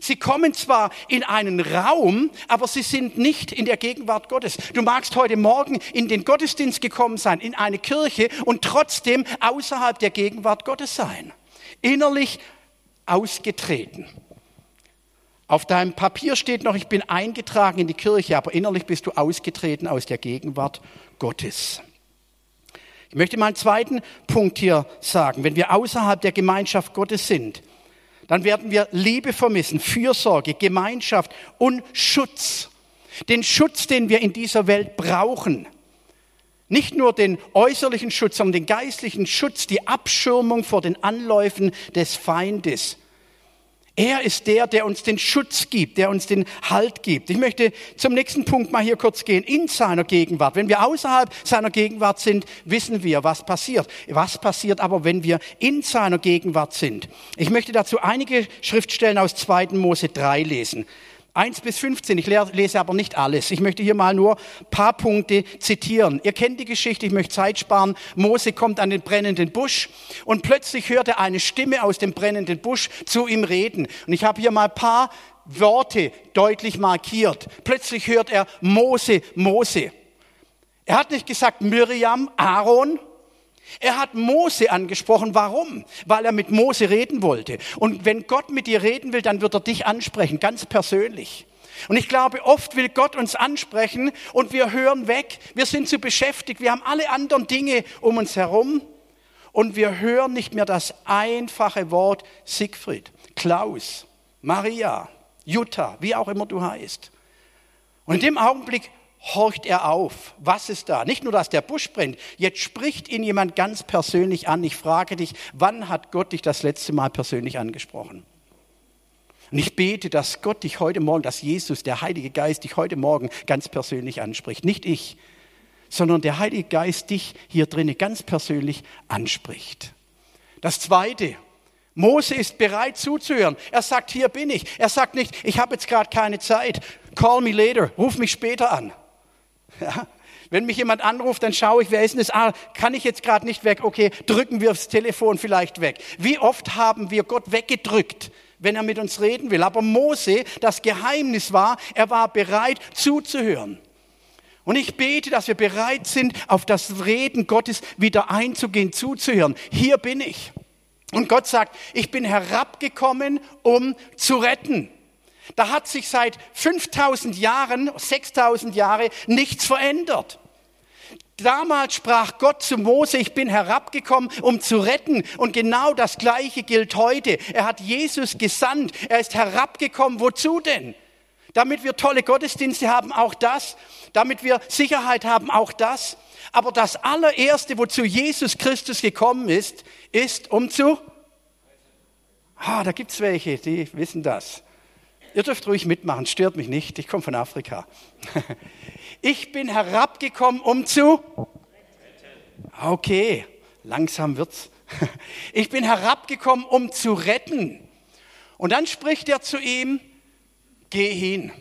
Sie kommen zwar in einen Raum, aber sie sind nicht in der Gegenwart Gottes. Du magst heute Morgen in den Gottesdienst gekommen sein, in eine Kirche und trotzdem außerhalb der Gegenwart Gottes sein. Innerlich ausgetreten. Auf deinem Papier steht noch, ich bin eingetragen in die Kirche, aber innerlich bist du ausgetreten aus der Gegenwart Gottes. Ich möchte mal einen zweiten Punkt hier sagen. Wenn wir außerhalb der Gemeinschaft Gottes sind, dann werden wir Liebe vermissen, Fürsorge, Gemeinschaft und Schutz. Den Schutz, den wir in dieser Welt brauchen. Nicht nur den äußerlichen Schutz, sondern den geistlichen Schutz, die Abschirmung vor den Anläufen des Feindes. Er ist der, der uns den Schutz gibt, der uns den Halt gibt. Ich möchte zum nächsten Punkt mal hier kurz gehen. In seiner Gegenwart. Wenn wir außerhalb seiner Gegenwart sind, wissen wir, was passiert. Was passiert aber, wenn wir in seiner Gegenwart sind? Ich möchte dazu einige Schriftstellen aus 2. Mose 3 lesen. 1 bis 15. Ich lese aber nicht alles. Ich möchte hier mal nur paar Punkte zitieren. Ihr kennt die Geschichte, ich möchte Zeit sparen. Mose kommt an den brennenden Busch und plötzlich hört er eine Stimme aus dem brennenden Busch zu ihm reden. Und ich habe hier mal paar Worte deutlich markiert. Plötzlich hört er Mose, Mose. Er hat nicht gesagt Miriam, Aaron, er hat Mose angesprochen. Warum? Weil er mit Mose reden wollte. Und wenn Gott mit dir reden will, dann wird er dich ansprechen, ganz persönlich. Und ich glaube, oft will Gott uns ansprechen und wir hören weg. Wir sind zu beschäftigt. Wir haben alle anderen Dinge um uns herum. Und wir hören nicht mehr das einfache Wort Siegfried, Klaus, Maria, Jutta, wie auch immer du heißt. Und in dem Augenblick horcht er auf. Was ist da? Nicht nur, dass der Busch brennt. Jetzt spricht ihn jemand ganz persönlich an. Ich frage dich, wann hat Gott dich das letzte Mal persönlich angesprochen? Und ich bete, dass Gott dich heute Morgen, dass Jesus, der Heilige Geist, dich heute Morgen ganz persönlich anspricht. Nicht ich, sondern der Heilige Geist dich hier drinnen ganz persönlich anspricht. Das Zweite, Mose ist bereit zuzuhören. Er sagt, hier bin ich. Er sagt nicht, ich habe jetzt gerade keine Zeit. Call me later. Ruf mich später an. Ja? Wenn mich jemand anruft, dann schaue ich, wer ist denn das? Ah, kann ich jetzt gerade nicht weg? Okay, drücken wir das Telefon vielleicht weg. Wie oft haben wir Gott weggedrückt, wenn er mit uns reden will? Aber Mose, das Geheimnis war, er war bereit zuzuhören. Und ich bete, dass wir bereit sind, auf das Reden Gottes wieder einzugehen, zuzuhören. Hier bin ich. Und Gott sagt, ich bin herabgekommen, um zu retten. Da hat sich seit 5000 Jahren, 6000 Jahre nichts verändert. Damals sprach Gott zu Mose, ich bin herabgekommen, um zu retten. Und genau das Gleiche gilt heute. Er hat Jesus gesandt. Er ist herabgekommen. Wozu denn? Damit wir tolle Gottesdienste haben, auch das. Damit wir Sicherheit haben, auch das. Aber das allererste, wozu Jesus Christus gekommen ist, ist um zu... Ah, da gibt's welche, die wissen das. Ihr dürft ruhig mitmachen, stört mich nicht, ich komme von Afrika. Ich bin herabgekommen, um zu... Okay, langsam wird's. Ich bin herabgekommen, um zu retten. Und dann spricht er zu ihm, geh hin.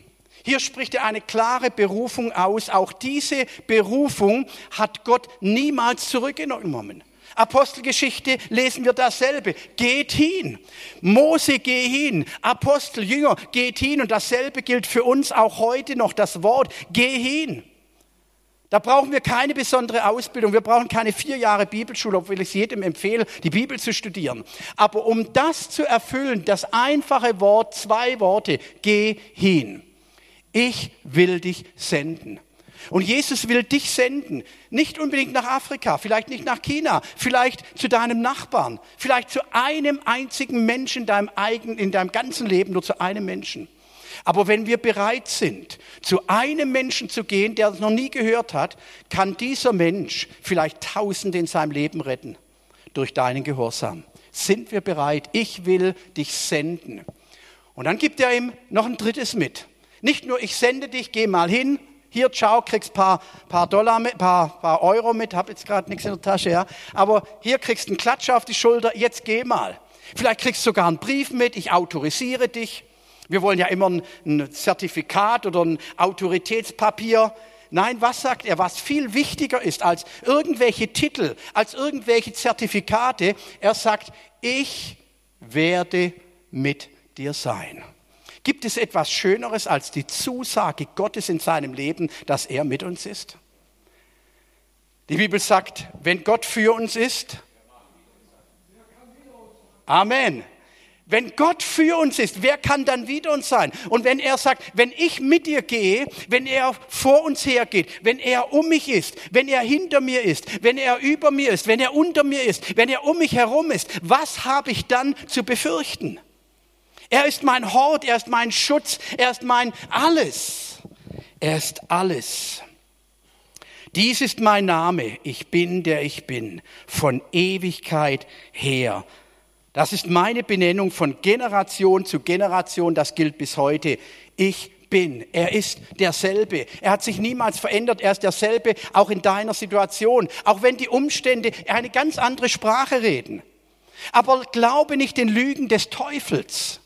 Hier spricht er eine klare Berufung aus. Auch diese Berufung hat Gott niemals zurückgenommen. Apostelgeschichte lesen wir dasselbe. Geht hin. Mose, geh hin. Apostel, Jünger, geht hin. Und dasselbe gilt für uns auch heute noch. Das Wort, geh hin. Da brauchen wir keine besondere Ausbildung. Wir brauchen keine vier Jahre Bibelschule, obwohl ich es jedem empfehle, die Bibel zu studieren. Aber um das zu erfüllen, das einfache Wort, zwei Worte, geh hin. Ich will dich senden. Und Jesus will dich senden. Nicht unbedingt nach Afrika, vielleicht nicht nach China, vielleicht zu deinem Nachbarn, vielleicht zu einem einzigen Menschen in deinem, eigenen, in deinem ganzen Leben, nur zu einem Menschen. Aber wenn wir bereit sind, zu einem Menschen zu gehen, der es noch nie gehört hat, kann dieser Mensch vielleicht Tausende in seinem Leben retten durch deinen Gehorsam. Sind wir bereit? Ich will dich senden. Und dann gibt er ihm noch ein drittes mit. Nicht nur ich sende dich, geh mal hin, hier, ciao, kriegst paar, paar Dollar mit, paar, paar Euro mit, hab jetzt gerade nichts in der Tasche, ja. Aber hier kriegst einen Klatsch auf die Schulter, jetzt geh mal. Vielleicht kriegst du sogar einen Brief mit, ich autorisiere dich. Wir wollen ja immer ein, ein Zertifikat oder ein Autoritätspapier. Nein, was sagt er? Was viel wichtiger ist als irgendwelche Titel, als irgendwelche Zertifikate. Er sagt, ich werde mit dir sein. Gibt es etwas Schöneres als die Zusage Gottes in seinem Leben, dass er mit uns ist? Die Bibel sagt, wenn Gott für uns ist, Amen. Wenn Gott für uns ist, wer kann dann wieder uns sein? Und wenn er sagt, wenn ich mit dir gehe, wenn er vor uns hergeht, wenn er um mich ist, wenn er hinter mir ist, wenn er über mir ist, wenn er unter mir ist, wenn er um mich herum ist, was habe ich dann zu befürchten? Er ist mein Hort, er ist mein Schutz, er ist mein alles. Er ist alles. Dies ist mein Name, ich bin der ich bin, von Ewigkeit her. Das ist meine Benennung von Generation zu Generation, das gilt bis heute. Ich bin. Er ist derselbe. Er hat sich niemals verändert. Er ist derselbe auch in deiner Situation. Auch wenn die Umstände eine ganz andere Sprache reden. Aber glaube nicht den Lügen des Teufels.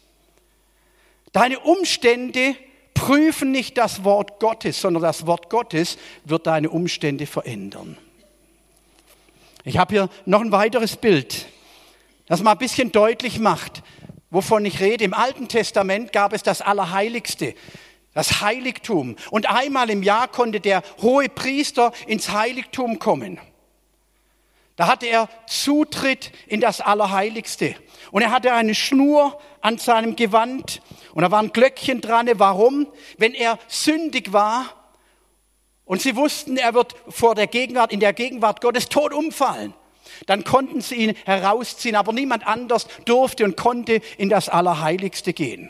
Deine Umstände prüfen nicht das Wort Gottes, sondern das Wort Gottes wird deine Umstände verändern. Ich habe hier noch ein weiteres Bild, das mal ein bisschen deutlich macht, wovon ich rede. Im Alten Testament gab es das Allerheiligste, das Heiligtum. Und einmal im Jahr konnte der hohe Priester ins Heiligtum kommen. Da hatte er Zutritt in das Allerheiligste. Und er hatte eine Schnur an seinem Gewand und da war ein Glöckchen dran. Warum? Wenn er sündig war und sie wussten, er wird vor der Gegenwart, in der Gegenwart Gottes tot umfallen. Dann konnten sie ihn herausziehen, aber niemand anders durfte und konnte in das Allerheiligste gehen.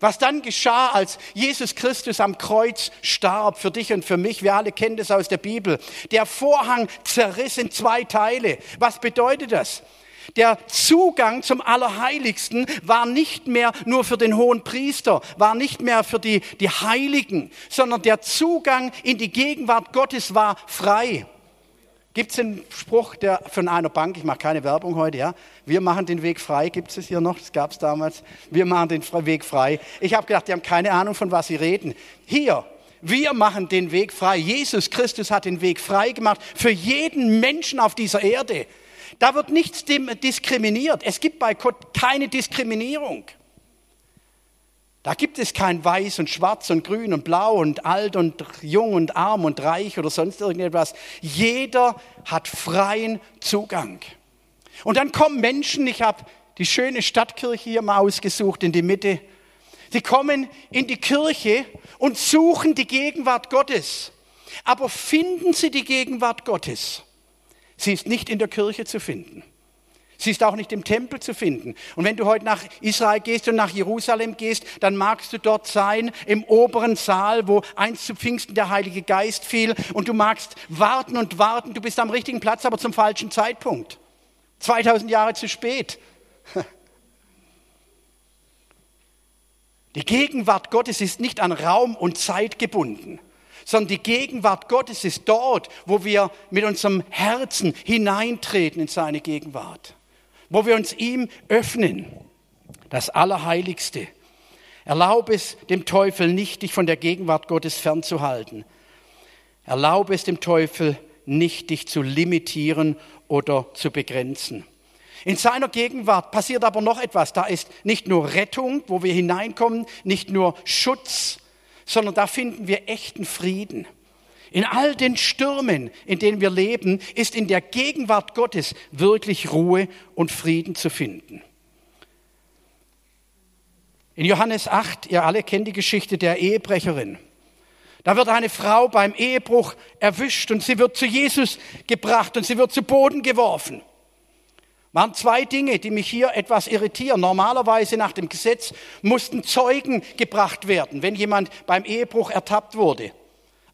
Was dann geschah, als Jesus Christus am Kreuz starb, für dich und für mich, wir alle kennen das aus der Bibel. Der Vorhang zerriss in zwei Teile. Was bedeutet das? Der Zugang zum Allerheiligsten war nicht mehr nur für den hohen Priester, war nicht mehr für die, die Heiligen, sondern der Zugang in die Gegenwart Gottes war frei. Gibt es einen Spruch der, von einer Bank, ich mache keine Werbung heute, ja? Wir machen den Weg frei, gibt es hier noch? Das gab es damals. Wir machen den Weg frei. Ich habe gedacht, die haben keine Ahnung, von was sie reden. Hier, wir machen den Weg frei. Jesus Christus hat den Weg frei gemacht für jeden Menschen auf dieser Erde. Da wird nichts diskriminiert. Es gibt bei Gott keine Diskriminierung. Da gibt es kein Weiß und Schwarz und Grün und Blau und alt und jung und arm und reich oder sonst irgendetwas. Jeder hat freien Zugang. Und dann kommen Menschen, ich habe die schöne Stadtkirche hier mal ausgesucht in die Mitte. Sie kommen in die Kirche und suchen die Gegenwart Gottes. Aber finden sie die Gegenwart Gottes? Sie ist nicht in der Kirche zu finden. Sie ist auch nicht im Tempel zu finden. Und wenn du heute nach Israel gehst und nach Jerusalem gehst, dann magst du dort sein, im oberen Saal, wo einst zu Pfingsten der Heilige Geist fiel. Und du magst warten und warten. Du bist am richtigen Platz, aber zum falschen Zeitpunkt. 2000 Jahre zu spät. Die Gegenwart Gottes ist nicht an Raum und Zeit gebunden, sondern die Gegenwart Gottes ist dort, wo wir mit unserem Herzen hineintreten in seine Gegenwart wo wir uns ihm öffnen, das Allerheiligste. Erlaube es dem Teufel nicht, dich von der Gegenwart Gottes fernzuhalten. Erlaube es dem Teufel nicht, dich zu limitieren oder zu begrenzen. In seiner Gegenwart passiert aber noch etwas. Da ist nicht nur Rettung, wo wir hineinkommen, nicht nur Schutz, sondern da finden wir echten Frieden. In all den Stürmen, in denen wir leben, ist in der Gegenwart Gottes wirklich Ruhe und Frieden zu finden. In Johannes 8, ihr alle kennt die Geschichte der Ehebrecherin. Da wird eine Frau beim Ehebruch erwischt und sie wird zu Jesus gebracht und sie wird zu Boden geworfen. Waren zwei Dinge, die mich hier etwas irritieren. Normalerweise nach dem Gesetz mussten Zeugen gebracht werden, wenn jemand beim Ehebruch ertappt wurde.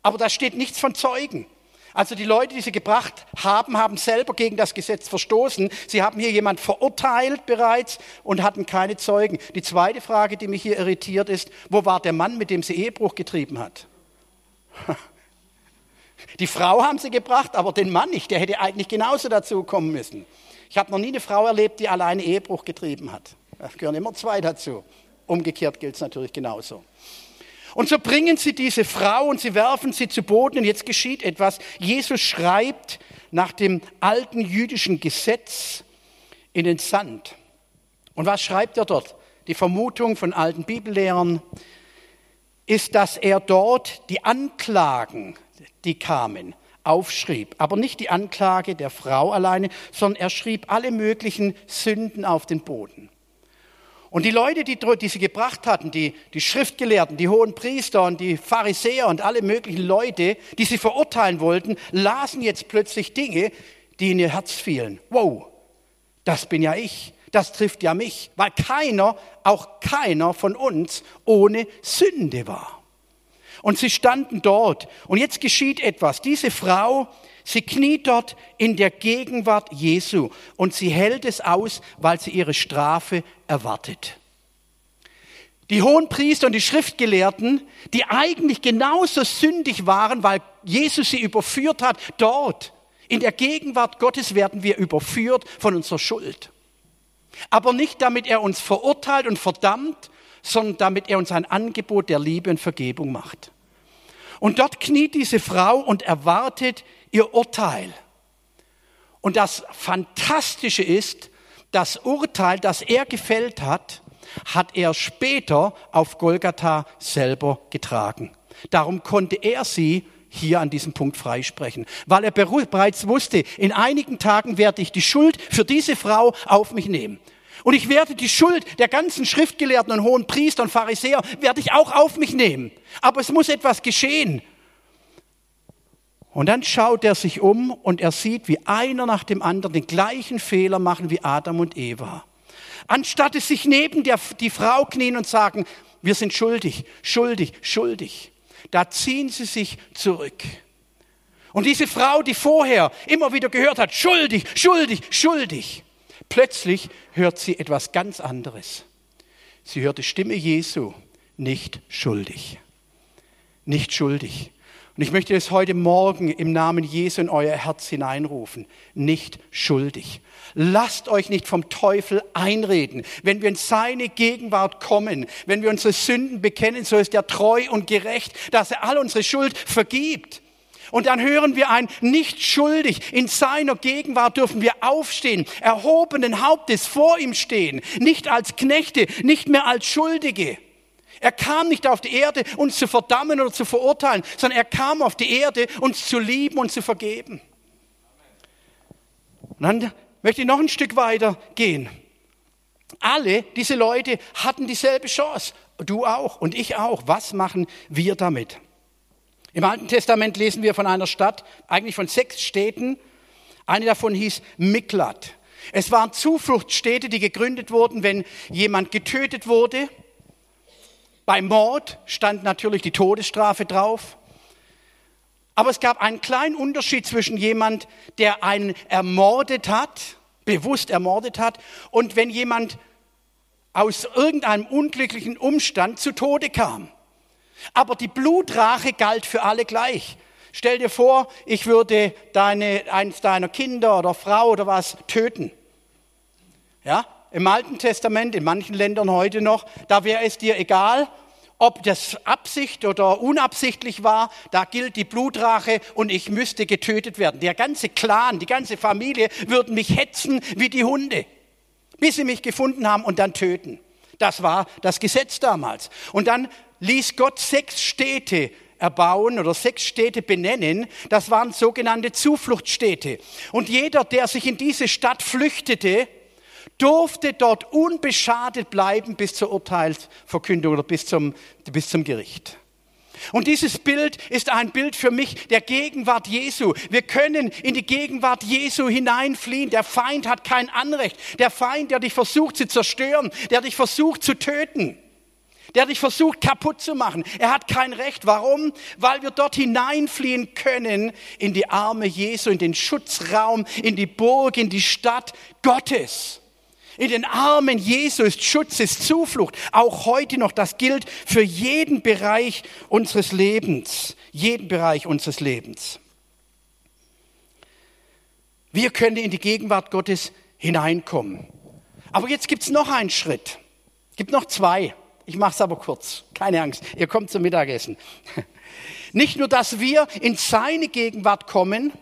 Aber da steht nichts von Zeugen. Also die Leute, die sie gebracht haben, haben selber gegen das Gesetz verstoßen. Sie haben hier jemand verurteilt bereits und hatten keine Zeugen. Die zweite Frage, die mich hier irritiert ist, wo war der Mann, mit dem sie Ehebruch getrieben hat? Die Frau haben sie gebracht, aber den Mann nicht. Der hätte eigentlich genauso dazu kommen müssen. Ich habe noch nie eine Frau erlebt, die alleine Ehebruch getrieben hat. Da gehören immer zwei dazu. Umgekehrt gilt es natürlich genauso. Und so bringen sie diese Frau und sie werfen sie zu Boden und jetzt geschieht etwas. Jesus schreibt nach dem alten jüdischen Gesetz in den Sand. Und was schreibt er dort? Die Vermutung von alten Bibellehrern ist, dass er dort die Anklagen, die kamen, aufschrieb. Aber nicht die Anklage der Frau alleine, sondern er schrieb alle möglichen Sünden auf den Boden. Und die Leute, die, die sie gebracht hatten, die, die Schriftgelehrten, die hohen Priester und die Pharisäer und alle möglichen Leute, die sie verurteilen wollten, lasen jetzt plötzlich Dinge, die in ihr Herz fielen. Wow, das bin ja ich. Das trifft ja mich, weil keiner, auch keiner von uns ohne Sünde war. Und sie standen dort. Und jetzt geschieht etwas. Diese Frau, Sie kniet dort in der Gegenwart Jesu und sie hält es aus, weil sie ihre Strafe erwartet. Die hohen Priester und die Schriftgelehrten, die eigentlich genauso sündig waren, weil Jesus sie überführt hat, dort in der Gegenwart Gottes werden wir überführt von unserer Schuld. Aber nicht damit er uns verurteilt und verdammt, sondern damit er uns ein Angebot der Liebe und Vergebung macht. Und dort kniet diese Frau und erwartet ihr Urteil. Und das Fantastische ist, das Urteil, das er gefällt hat, hat er später auf Golgatha selber getragen. Darum konnte er sie hier an diesem Punkt freisprechen, weil er bereits wusste, in einigen Tagen werde ich die Schuld für diese Frau auf mich nehmen. Und ich werde die Schuld der ganzen Schriftgelehrten und hohen Priester und Pharisäer, werde ich auch auf mich nehmen. Aber es muss etwas geschehen. Und dann schaut er sich um und er sieht, wie einer nach dem anderen den gleichen Fehler machen wie Adam und Eva. Anstatt es sich neben der, die Frau knien und sagen, wir sind schuldig, schuldig, schuldig, da ziehen sie sich zurück. Und diese Frau, die vorher immer wieder gehört hat, schuldig, schuldig, schuldig, plötzlich hört sie etwas ganz anderes. Sie hört die Stimme Jesu, nicht schuldig. Nicht schuldig. Und ich möchte es heute Morgen im Namen Jesu in euer Herz hineinrufen. Nicht schuldig. Lasst euch nicht vom Teufel einreden. Wenn wir in seine Gegenwart kommen, wenn wir unsere Sünden bekennen, so ist er treu und gerecht, dass er all unsere Schuld vergibt. Und dann hören wir ein nicht schuldig. In seiner Gegenwart dürfen wir aufstehen, erhobenen Hauptes vor ihm stehen, nicht als Knechte, nicht mehr als Schuldige. Er kam nicht auf die Erde, uns zu verdammen oder zu verurteilen, sondern er kam auf die Erde, uns zu lieben und zu vergeben. Und dann möchte ich noch ein Stück weiter gehen. Alle diese Leute hatten dieselbe Chance. Du auch und ich auch. Was machen wir damit? Im Alten Testament lesen wir von einer Stadt, eigentlich von sechs Städten. Eine davon hieß Miklat. Es waren Zufluchtsstädte, die gegründet wurden, wenn jemand getötet wurde. Beim Mord stand natürlich die Todesstrafe drauf. Aber es gab einen kleinen Unterschied zwischen jemand, der einen ermordet hat, bewusst ermordet hat, und wenn jemand aus irgendeinem unglücklichen Umstand zu Tode kam. Aber die Blutrache galt für alle gleich. Stell dir vor, ich würde deine, eins deiner Kinder oder Frau oder was töten. Ja, im Alten Testament, in manchen Ländern heute noch, da wäre es dir egal, ob das Absicht oder unabsichtlich war, da gilt die Blutrache und ich müsste getötet werden. Der ganze Clan, die ganze Familie würden mich hetzen wie die Hunde, bis sie mich gefunden haben und dann töten. Das war das Gesetz damals. Und dann ließ Gott sechs Städte erbauen oder sechs Städte benennen. Das waren sogenannte Zufluchtsstädte. Und jeder, der sich in diese Stadt flüchtete, durfte dort unbeschadet bleiben bis zur Urteilsverkündung oder bis zum, bis zum Gericht. Und dieses Bild ist ein Bild für mich der Gegenwart Jesu. Wir können in die Gegenwart Jesu hineinfliehen. Der Feind hat kein Anrecht. Der Feind, der dich versucht zu zerstören, der dich versucht zu töten der dich versucht kaputt zu machen. Er hat kein Recht. Warum? Weil wir dort hineinfliehen können in die Arme Jesu, in den Schutzraum, in die Burg, in die Stadt Gottes. In den Armen Jesu ist Schutz, ist Zuflucht. Auch heute noch. Das gilt für jeden Bereich unseres Lebens. Jeden Bereich unseres Lebens. Wir können in die Gegenwart Gottes hineinkommen. Aber jetzt gibt es noch einen Schritt. Gibt noch zwei. Ich mache es aber kurz. Keine Angst. Ihr kommt zum Mittagessen. Nicht nur, dass wir in seine Gegenwart kommen,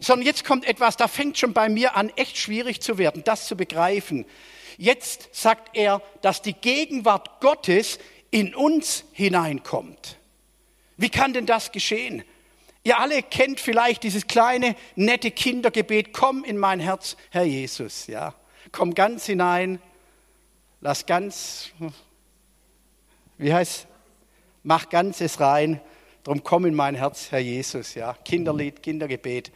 sondern jetzt kommt etwas, da fängt schon bei mir an, echt schwierig zu werden, das zu begreifen. Jetzt sagt er, dass die Gegenwart Gottes in uns hineinkommt. Wie kann denn das geschehen? Ihr alle kennt vielleicht dieses kleine, nette Kindergebet, komm in mein Herz, Herr Jesus, ja. Komm ganz hinein, lass ganz wie heißt, mach Ganzes rein, drum komm in mein Herz, Herr Jesus, ja, Kinderlied, Kindergebet.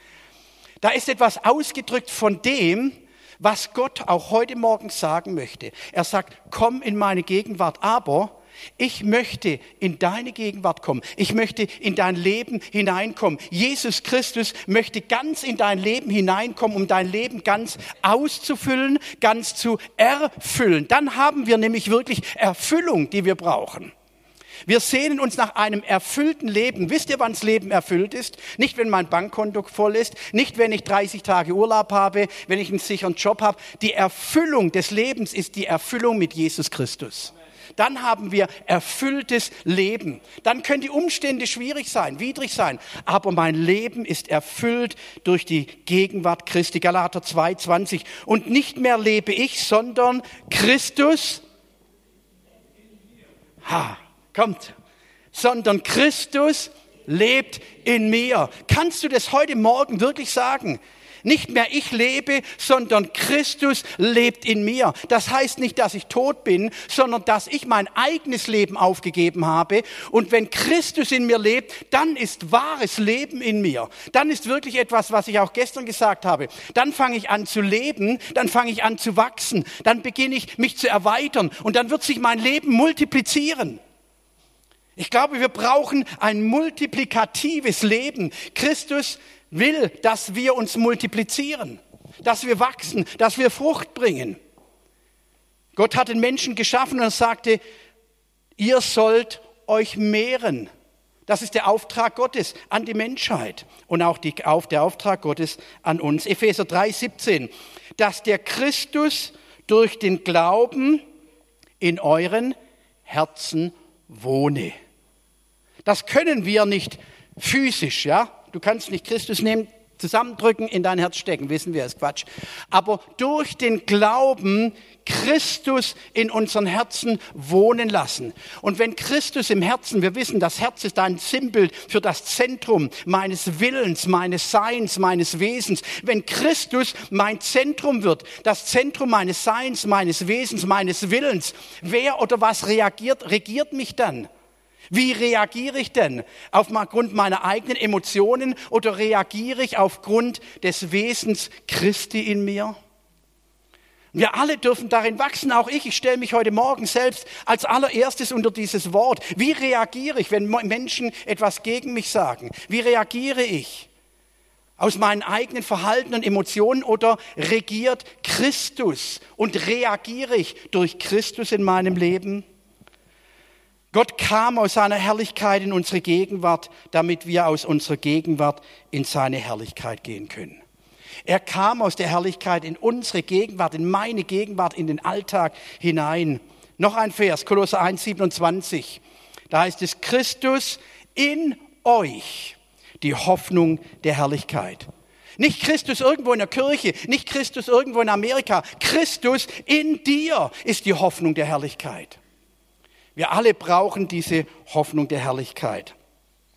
Da ist etwas ausgedrückt von dem, was Gott auch heute Morgen sagen möchte. Er sagt, komm in meine Gegenwart, aber ich möchte in deine Gegenwart kommen. Ich möchte in dein Leben hineinkommen. Jesus Christus möchte ganz in dein Leben hineinkommen, um dein Leben ganz auszufüllen, ganz zu erfüllen. Dann haben wir nämlich wirklich Erfüllung, die wir brauchen. Wir sehnen uns nach einem erfüllten Leben. Wisst ihr, wann das Leben erfüllt ist? Nicht, wenn mein Bankkonto voll ist, nicht, wenn ich 30 Tage Urlaub habe, wenn ich einen sicheren Job habe. Die Erfüllung des Lebens ist die Erfüllung mit Jesus Christus dann haben wir erfülltes Leben. Dann können die Umstände schwierig sein, widrig sein, aber mein Leben ist erfüllt durch die Gegenwart Christi. Galater 2,20. Und nicht mehr lebe ich, sondern Christus. Ha, kommt. Sondern Christus lebt in mir. Kannst du das heute Morgen wirklich sagen? Nicht mehr ich lebe, sondern Christus lebt in mir. Das heißt nicht, dass ich tot bin, sondern dass ich mein eigenes Leben aufgegeben habe. Und wenn Christus in mir lebt, dann ist wahres Leben in mir. Dann ist wirklich etwas, was ich auch gestern gesagt habe. Dann fange ich an zu leben, dann fange ich an zu wachsen, dann beginne ich mich zu erweitern und dann wird sich mein Leben multiplizieren. Ich glaube, wir brauchen ein multiplikatives Leben. Christus will, dass wir uns multiplizieren, dass wir wachsen, dass wir Frucht bringen. Gott hat den Menschen geschaffen und sagte, ihr sollt euch mehren. Das ist der Auftrag Gottes an die Menschheit und auch die, auf, der Auftrag Gottes an uns. Epheser 3, 17. Dass der Christus durch den Glauben in euren Herzen wohne. Das können wir nicht physisch, ja? Du kannst nicht Christus nehmen, zusammendrücken, in dein Herz stecken, wissen wir, ist Quatsch. Aber durch den Glauben Christus in unseren Herzen wohnen lassen. Und wenn Christus im Herzen, wir wissen, das Herz ist ein Sinnbild für das Zentrum meines Willens, meines Seins, meines Wesens. Wenn Christus mein Zentrum wird, das Zentrum meines Seins, meines Wesens, meines Willens, wer oder was reagiert, regiert mich dann? Wie reagiere ich denn? Aufgrund meiner eigenen Emotionen oder reagiere ich aufgrund des Wesens Christi in mir? Wir alle dürfen darin wachsen, auch ich. Ich stelle mich heute Morgen selbst als allererstes unter dieses Wort. Wie reagiere ich, wenn Menschen etwas gegen mich sagen? Wie reagiere ich? Aus meinen eigenen Verhalten und Emotionen oder regiert Christus und reagiere ich durch Christus in meinem Leben? Gott kam aus seiner Herrlichkeit in unsere Gegenwart, damit wir aus unserer Gegenwart in seine Herrlichkeit gehen können. Er kam aus der Herrlichkeit in unsere Gegenwart, in meine Gegenwart, in den Alltag hinein. Noch ein Vers, Kolosser 1, 27. Da heißt es, Christus in euch, die Hoffnung der Herrlichkeit. Nicht Christus irgendwo in der Kirche, nicht Christus irgendwo in Amerika. Christus in dir ist die Hoffnung der Herrlichkeit. Wir alle brauchen diese Hoffnung der Herrlichkeit.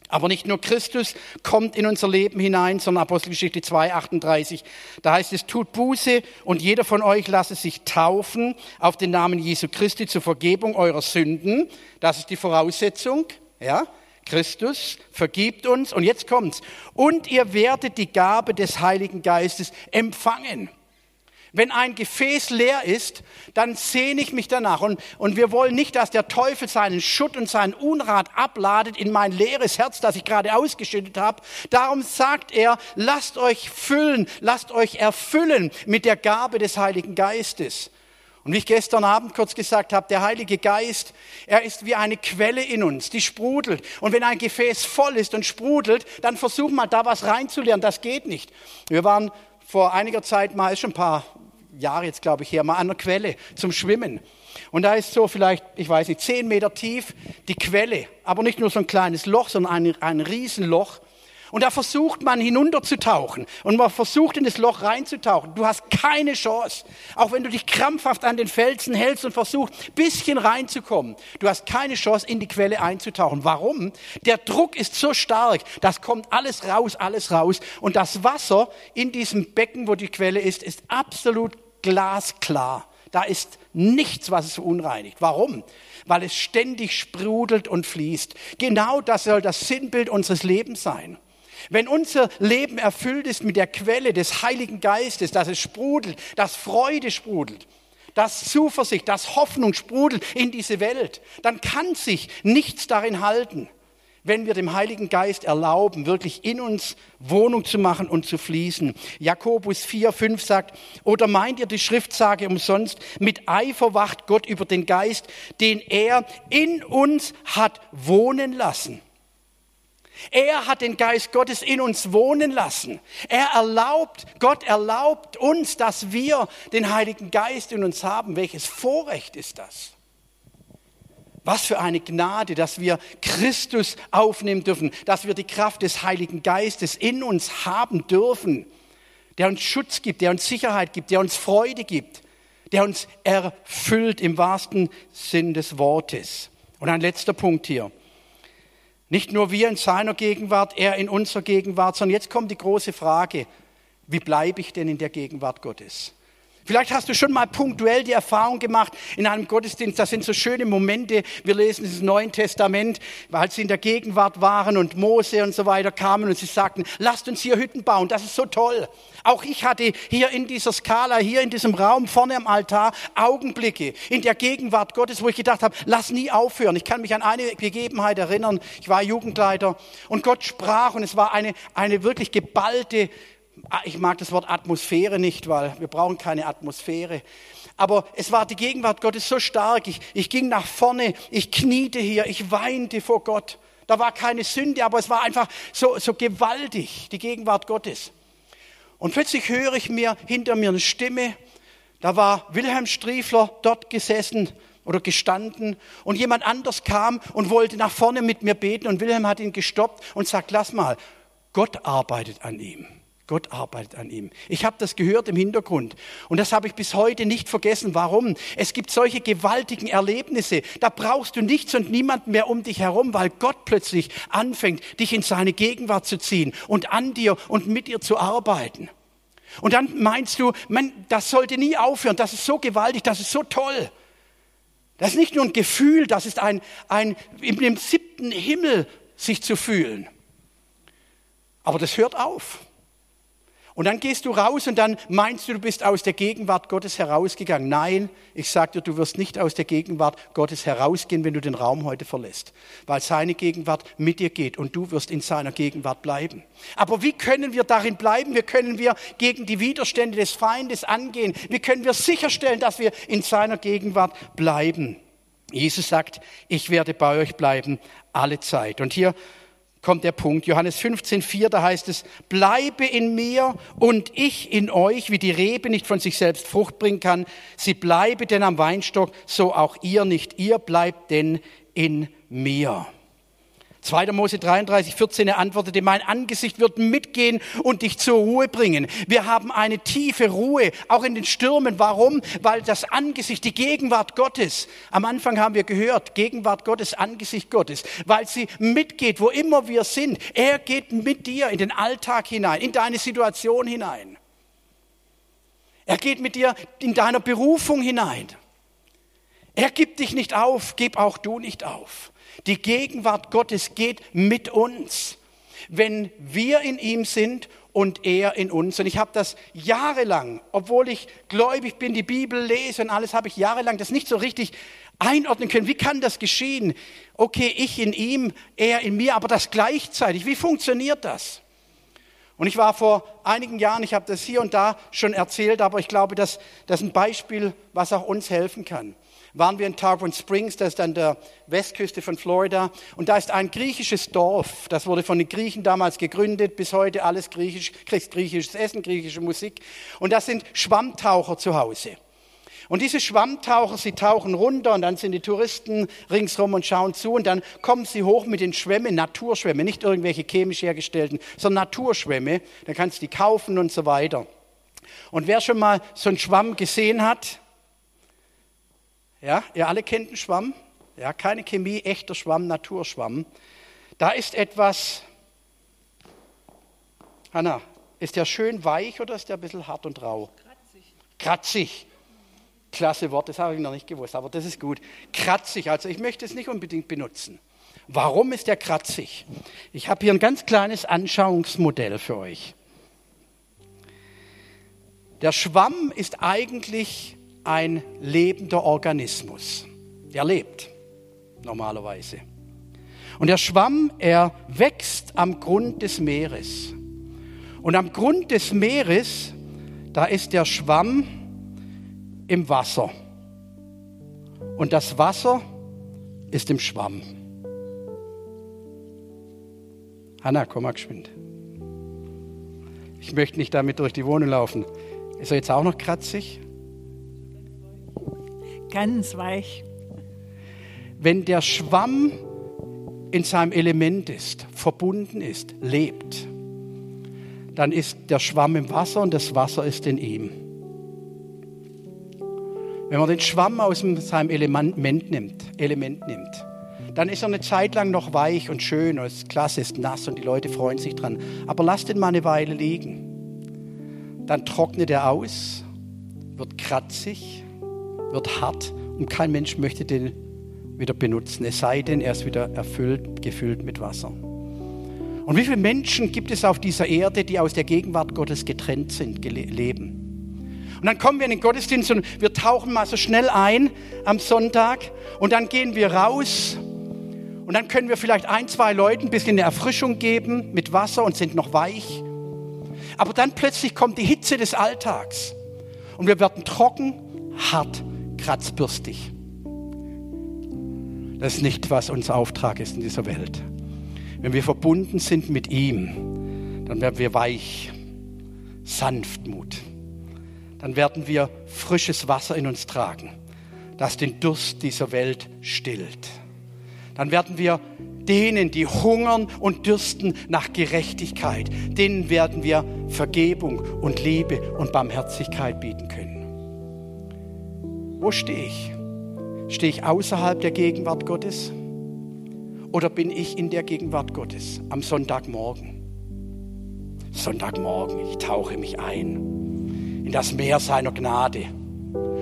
Aber nicht nur Christus kommt in unser Leben hinein, sondern Apostelgeschichte 2, 38. Da heißt es, tut Buße und jeder von euch lasse sich taufen auf den Namen Jesu Christi zur Vergebung eurer Sünden. Das ist die Voraussetzung, ja. Christus vergibt uns und jetzt kommt's. Und ihr werdet die Gabe des Heiligen Geistes empfangen. Wenn ein Gefäß leer ist, dann sehne ich mich danach. Und, und wir wollen nicht, dass der Teufel seinen Schutt und seinen Unrat abladet in mein leeres Herz, das ich gerade ausgeschüttet habe. Darum sagt er, lasst euch füllen, lasst euch erfüllen mit der Gabe des Heiligen Geistes. Und wie ich gestern Abend kurz gesagt habe, der Heilige Geist, er ist wie eine Quelle in uns, die sprudelt. Und wenn ein Gefäß voll ist und sprudelt, dann versuch mal da was reinzulernen. Das geht nicht. Wir waren vor einiger Zeit mal, ist schon ein paar Jahre jetzt, glaube ich, her, mal an der Quelle zum Schwimmen. Und da ist so vielleicht, ich weiß nicht, zehn Meter tief die Quelle. Aber nicht nur so ein kleines Loch, sondern ein, ein Riesenloch. Und da versucht man hinunterzutauchen und man versucht in das Loch reinzutauchen. Du hast keine Chance. Auch wenn du dich krampfhaft an den Felsen hältst und versuchst, bisschen reinzukommen. Du hast keine Chance, in die Quelle einzutauchen. Warum? Der Druck ist so stark. Das kommt alles raus, alles raus. Und das Wasser in diesem Becken, wo die Quelle ist, ist absolut glasklar. Da ist nichts, was es verunreinigt. Warum? Weil es ständig sprudelt und fließt. Genau das soll das Sinnbild unseres Lebens sein. Wenn unser Leben erfüllt ist mit der Quelle des Heiligen Geistes, dass es sprudelt, dass Freude sprudelt, dass Zuversicht, dass Hoffnung sprudelt in diese Welt, dann kann sich nichts darin halten wenn wir dem Heiligen Geist erlauben, wirklich in uns Wohnung zu machen und zu fließen. Jakobus 4, 5 sagt, oder meint ihr die Schriftsage umsonst, mit Eifer wacht Gott über den Geist, den er in uns hat wohnen lassen. Er hat den Geist Gottes in uns wohnen lassen. Er erlaubt, Gott erlaubt uns, dass wir den Heiligen Geist in uns haben. Welches Vorrecht ist das? Was für eine Gnade, dass wir Christus aufnehmen dürfen, dass wir die Kraft des Heiligen Geistes in uns haben dürfen, der uns Schutz gibt, der uns Sicherheit gibt, der uns Freude gibt, der uns erfüllt im wahrsten Sinn des Wortes. Und ein letzter Punkt hier. Nicht nur wir in seiner Gegenwart, er in unserer Gegenwart, sondern jetzt kommt die große Frage, Wie bleibe ich denn in der Gegenwart Gottes? Vielleicht hast du schon mal punktuell die Erfahrung gemacht in einem Gottesdienst, das sind so schöne Momente. Wir lesen das Neue Testament, weil sie in der Gegenwart waren und Mose und so weiter kamen und sie sagten, lasst uns hier Hütten bauen, das ist so toll. Auch ich hatte hier in dieser Skala, hier in diesem Raum vorne am Altar Augenblicke in der Gegenwart Gottes, wo ich gedacht habe, lass nie aufhören. Ich kann mich an eine Begebenheit erinnern. Ich war Jugendleiter und Gott sprach und es war eine, eine wirklich geballte ich mag das Wort Atmosphäre nicht, weil wir brauchen keine Atmosphäre. Aber es war die Gegenwart Gottes so stark. Ich, ich ging nach vorne, ich kniete hier, ich weinte vor Gott. Da war keine Sünde, aber es war einfach so, so gewaltig, die Gegenwart Gottes. Und plötzlich höre ich mir hinter mir eine Stimme. Da war Wilhelm Striefler dort gesessen oder gestanden und jemand anders kam und wollte nach vorne mit mir beten und Wilhelm hat ihn gestoppt und sagt, lass mal, Gott arbeitet an ihm. Gott arbeitet an ihm. Ich habe das gehört im Hintergrund und das habe ich bis heute nicht vergessen. Warum? Es gibt solche gewaltigen Erlebnisse. Da brauchst du nichts und niemanden mehr um dich herum, weil Gott plötzlich anfängt, dich in seine Gegenwart zu ziehen und an dir und mit dir zu arbeiten. Und dann meinst du, man, das sollte nie aufhören. Das ist so gewaltig, das ist so toll. Das ist nicht nur ein Gefühl, das ist ein, ein im siebten Himmel sich zu fühlen. Aber das hört auf. Und dann gehst du raus und dann meinst du, du bist aus der Gegenwart Gottes herausgegangen. Nein, ich sage dir, du wirst nicht aus der Gegenwart Gottes herausgehen, wenn du den Raum heute verlässt, weil seine Gegenwart mit dir geht und du wirst in seiner Gegenwart bleiben. Aber wie können wir darin bleiben? Wie können wir gegen die Widerstände des Feindes angehen? Wie können wir sicherstellen, dass wir in seiner Gegenwart bleiben? Jesus sagt, ich werde bei euch bleiben alle Zeit. Und hier kommt der Punkt. Johannes 15, 4, da heißt es, bleibe in mir und ich in euch, wie die Rebe nicht von sich selbst Frucht bringen kann. Sie bleibe denn am Weinstock, so auch ihr nicht. Ihr bleibt denn in mir. 2. Mose 33, 14, er antwortete, mein Angesicht wird mitgehen und dich zur Ruhe bringen. Wir haben eine tiefe Ruhe, auch in den Stürmen. Warum? Weil das Angesicht, die Gegenwart Gottes, am Anfang haben wir gehört, Gegenwart Gottes, Angesicht Gottes, weil sie mitgeht, wo immer wir sind. Er geht mit dir in den Alltag hinein, in deine Situation hinein. Er geht mit dir in deiner Berufung hinein. Er gibt dich nicht auf, gib auch du nicht auf. Die Gegenwart Gottes geht mit uns, wenn wir in ihm sind und er in uns. Und ich habe das jahrelang, obwohl ich gläubig bin, die Bibel lese und alles, habe ich jahrelang das nicht so richtig einordnen können. Wie kann das geschehen? Okay, ich in ihm, er in mir, aber das gleichzeitig. Wie funktioniert das? Und ich war vor einigen Jahren, ich habe das hier und da schon erzählt, aber ich glaube, das ist ein Beispiel, was auch uns helfen kann waren wir in Tarpon Springs, das ist an der Westküste von Florida. Und da ist ein griechisches Dorf, das wurde von den Griechen damals gegründet, bis heute alles griechisch, kriegst griechisches Essen, griechische Musik. Und da sind Schwammtaucher zu Hause. Und diese Schwammtaucher, sie tauchen runter und dann sind die Touristen ringsrum und schauen zu und dann kommen sie hoch mit den Schwämmen, Naturschwämme, nicht irgendwelche chemisch hergestellten, sondern Naturschwämme. Dann kannst du die kaufen und so weiter. Und wer schon mal so einen Schwamm gesehen hat, ja, ihr alle kennt einen Schwamm. Ja, keine Chemie, echter Schwamm, Naturschwamm. Da ist etwas, Hanna, ist der schön weich oder ist der ein bisschen hart und rau? Kratzig. Kratzig. Klasse Wort, das habe ich noch nicht gewusst, aber das ist gut. Kratzig, also ich möchte es nicht unbedingt benutzen. Warum ist der kratzig? Ich habe hier ein ganz kleines Anschauungsmodell für euch. Der Schwamm ist eigentlich ein lebender Organismus. Der lebt normalerweise. Und der Schwamm, er wächst am Grund des Meeres. Und am Grund des Meeres, da ist der Schwamm im Wasser. Und das Wasser ist im Schwamm. Hanna, komm mal geschwind. Ich möchte nicht damit durch die Wohnung laufen. Ist er jetzt auch noch kratzig? Ganz weich. Wenn der Schwamm in seinem Element ist, verbunden ist, lebt, dann ist der Schwamm im Wasser und das Wasser ist in ihm. Wenn man den Schwamm aus seinem Element nimmt, Element nimmt, dann ist er eine Zeit lang noch weich und schön und ist klasse, ist nass und die Leute freuen sich dran. Aber lasst ihn mal eine Weile liegen. dann trocknet er aus, wird kratzig, wird hart und kein Mensch möchte den wieder benutzen, es sei denn, er ist wieder erfüllt, gefüllt mit Wasser. Und wie viele Menschen gibt es auf dieser Erde, die aus der Gegenwart Gottes getrennt sind, leben? Und dann kommen wir in den Gottesdienst und wir tauchen mal so schnell ein am Sonntag und dann gehen wir raus und dann können wir vielleicht ein, zwei Leuten ein bisschen eine Erfrischung geben mit Wasser und sind noch weich. Aber dann plötzlich kommt die Hitze des Alltags und wir werden trocken, hart, kratzbürstig. Das ist nicht, was unser Auftrag ist in dieser Welt. Wenn wir verbunden sind mit ihm, dann werden wir weich, Sanftmut. Dann werden wir frisches Wasser in uns tragen, das den Durst dieser Welt stillt. Dann werden wir denen, die hungern und dürsten nach Gerechtigkeit, denen werden wir Vergebung und Liebe und Barmherzigkeit bieten können. Wo stehe ich? Stehe ich außerhalb der Gegenwart Gottes? Oder bin ich in der Gegenwart Gottes am Sonntagmorgen? Sonntagmorgen, ich tauche mich ein in das Meer seiner Gnade.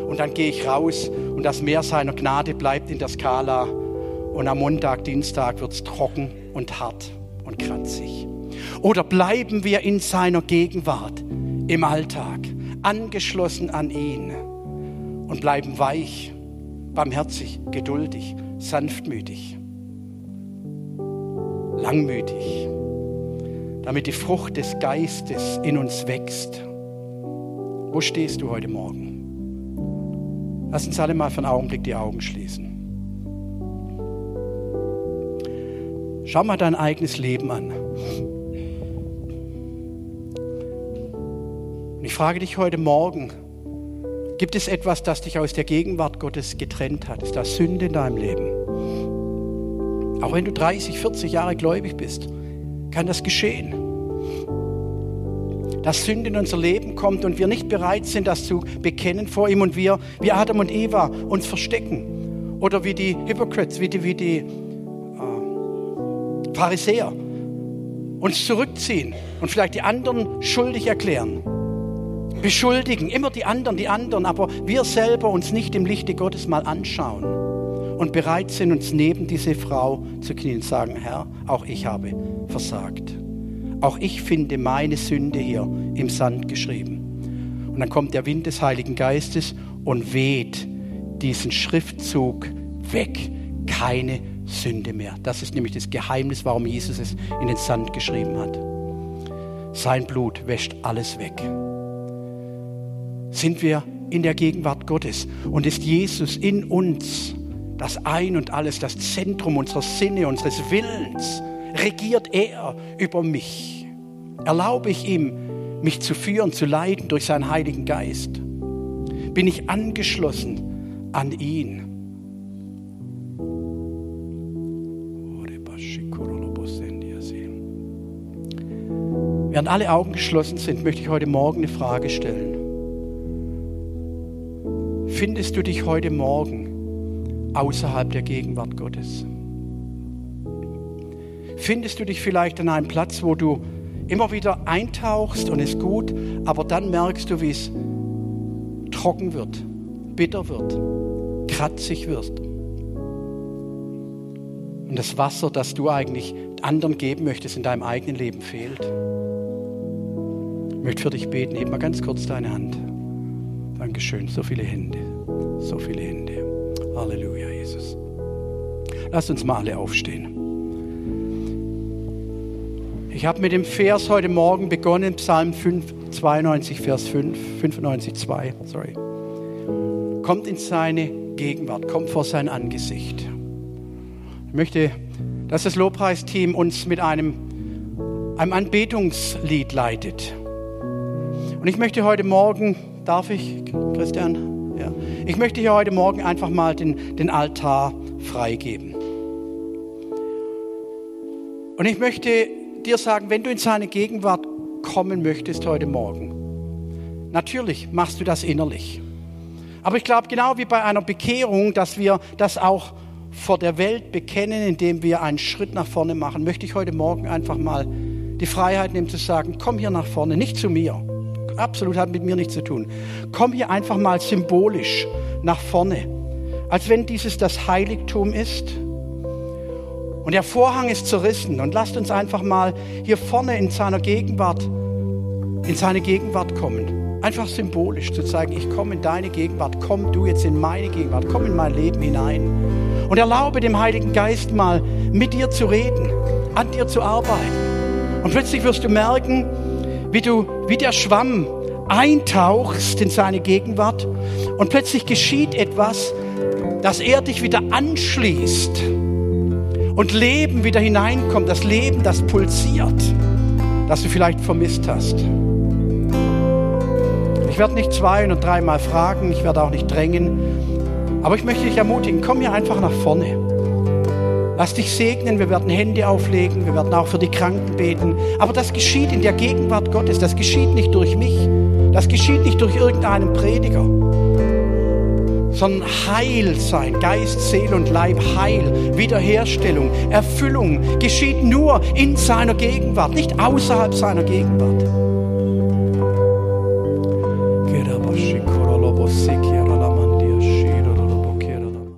Und dann gehe ich raus und das Meer seiner Gnade bleibt in der Skala. Und am Montag, Dienstag wird es trocken und hart und kratzig. Oder bleiben wir in seiner Gegenwart im Alltag, angeschlossen an ihn und bleiben weich, barmherzig, geduldig, sanftmütig langmütig, damit die Frucht des Geistes in uns wächst. Wo stehst du heute Morgen? Lass uns alle mal für einen Augenblick die Augen schließen. Schau mal dein eigenes Leben an. Und ich frage dich heute Morgen, gibt es etwas, das dich aus der Gegenwart Gottes getrennt hat? Ist das Sünde in deinem Leben? Auch wenn du 30, 40 Jahre gläubig bist, kann das geschehen. Dass Sünde in unser Leben kommt und wir nicht bereit sind, das zu bekennen vor ihm und wir, wie Adam und Eva, uns verstecken. Oder wie die Hypocrites, wie die, wie die äh, Pharisäer, uns zurückziehen und vielleicht die anderen schuldig erklären. Beschuldigen, immer die anderen, die anderen, aber wir selber uns nicht im Lichte Gottes mal anschauen und bereit sind, uns neben diese Frau zu knien und sagen, Herr, auch ich habe versagt. Auch ich finde meine Sünde hier im Sand geschrieben. Und dann kommt der Wind des Heiligen Geistes und weht diesen Schriftzug weg. Keine Sünde mehr. Das ist nämlich das Geheimnis, warum Jesus es in den Sand geschrieben hat. Sein Blut wäscht alles weg. Sind wir in der Gegenwart Gottes und ist Jesus in uns? das Ein und alles, das Zentrum unserer Sinne, unseres Willens, regiert er über mich. Erlaube ich ihm, mich zu führen, zu leiten durch seinen Heiligen Geist? Bin ich angeschlossen an ihn? Während alle Augen geschlossen sind, möchte ich heute Morgen eine Frage stellen. Findest du dich heute Morgen außerhalb der Gegenwart Gottes? Findest du dich vielleicht an einem Platz, wo du immer wieder eintauchst und es gut, aber dann merkst du, wie es trocken wird, bitter wird, kratzig wird. Und das Wasser, das du eigentlich anderen geben möchtest, in deinem eigenen Leben fehlt. Ich möchte für dich beten, heb mal ganz kurz deine Hand. Dankeschön, so viele Hände, so viele Hände. Halleluja, Jesus. Lasst uns mal alle aufstehen. Ich habe mit dem Vers heute Morgen begonnen, Psalm 5, 92, Vers 5, 95, 2, sorry. Kommt in seine Gegenwart, kommt vor sein Angesicht. Ich möchte, dass das Lobpreisteam uns mit einem, einem Anbetungslied leitet. Und ich möchte heute Morgen, darf ich, Christian? Ja. Ich möchte hier heute Morgen einfach mal den, den Altar freigeben. Und ich möchte dir sagen, wenn du in seine Gegenwart kommen möchtest heute Morgen, natürlich machst du das innerlich. Aber ich glaube, genau wie bei einer Bekehrung, dass wir das auch vor der Welt bekennen, indem wir einen Schritt nach vorne machen, möchte ich heute Morgen einfach mal die Freiheit nehmen zu sagen, komm hier nach vorne, nicht zu mir, absolut hat mit mir nichts zu tun. Komm hier einfach mal symbolisch nach vorne, als wenn dieses das Heiligtum ist. Und der Vorhang ist zerrissen und lasst uns einfach mal hier vorne in seiner Gegenwart, in seine Gegenwart kommen. Einfach symbolisch zu zeigen, ich komme in deine Gegenwart, komm du jetzt in meine Gegenwart, komm in mein Leben hinein. Und erlaube dem Heiligen Geist mal mit dir zu reden, an dir zu arbeiten. Und plötzlich wirst du merken, wie du wie der Schwamm eintauchst in seine Gegenwart und plötzlich geschieht etwas, dass er dich wieder anschließt und Leben wieder hineinkommt, das Leben, das pulsiert, das du vielleicht vermisst hast. Ich werde nicht zwei und dreimal fragen, ich werde auch nicht drängen, aber ich möchte dich ermutigen, komm hier einfach nach vorne. Lass dich segnen, wir werden Hände auflegen, wir werden auch für die Kranken beten. Aber das geschieht in der Gegenwart Gottes, das geschieht nicht durch mich, das geschieht nicht durch irgendeinen Prediger, sondern Heil sein, Geist, Seele und Leib, Heil, Wiederherstellung, Erfüllung geschieht nur in seiner Gegenwart, nicht außerhalb seiner Gegenwart.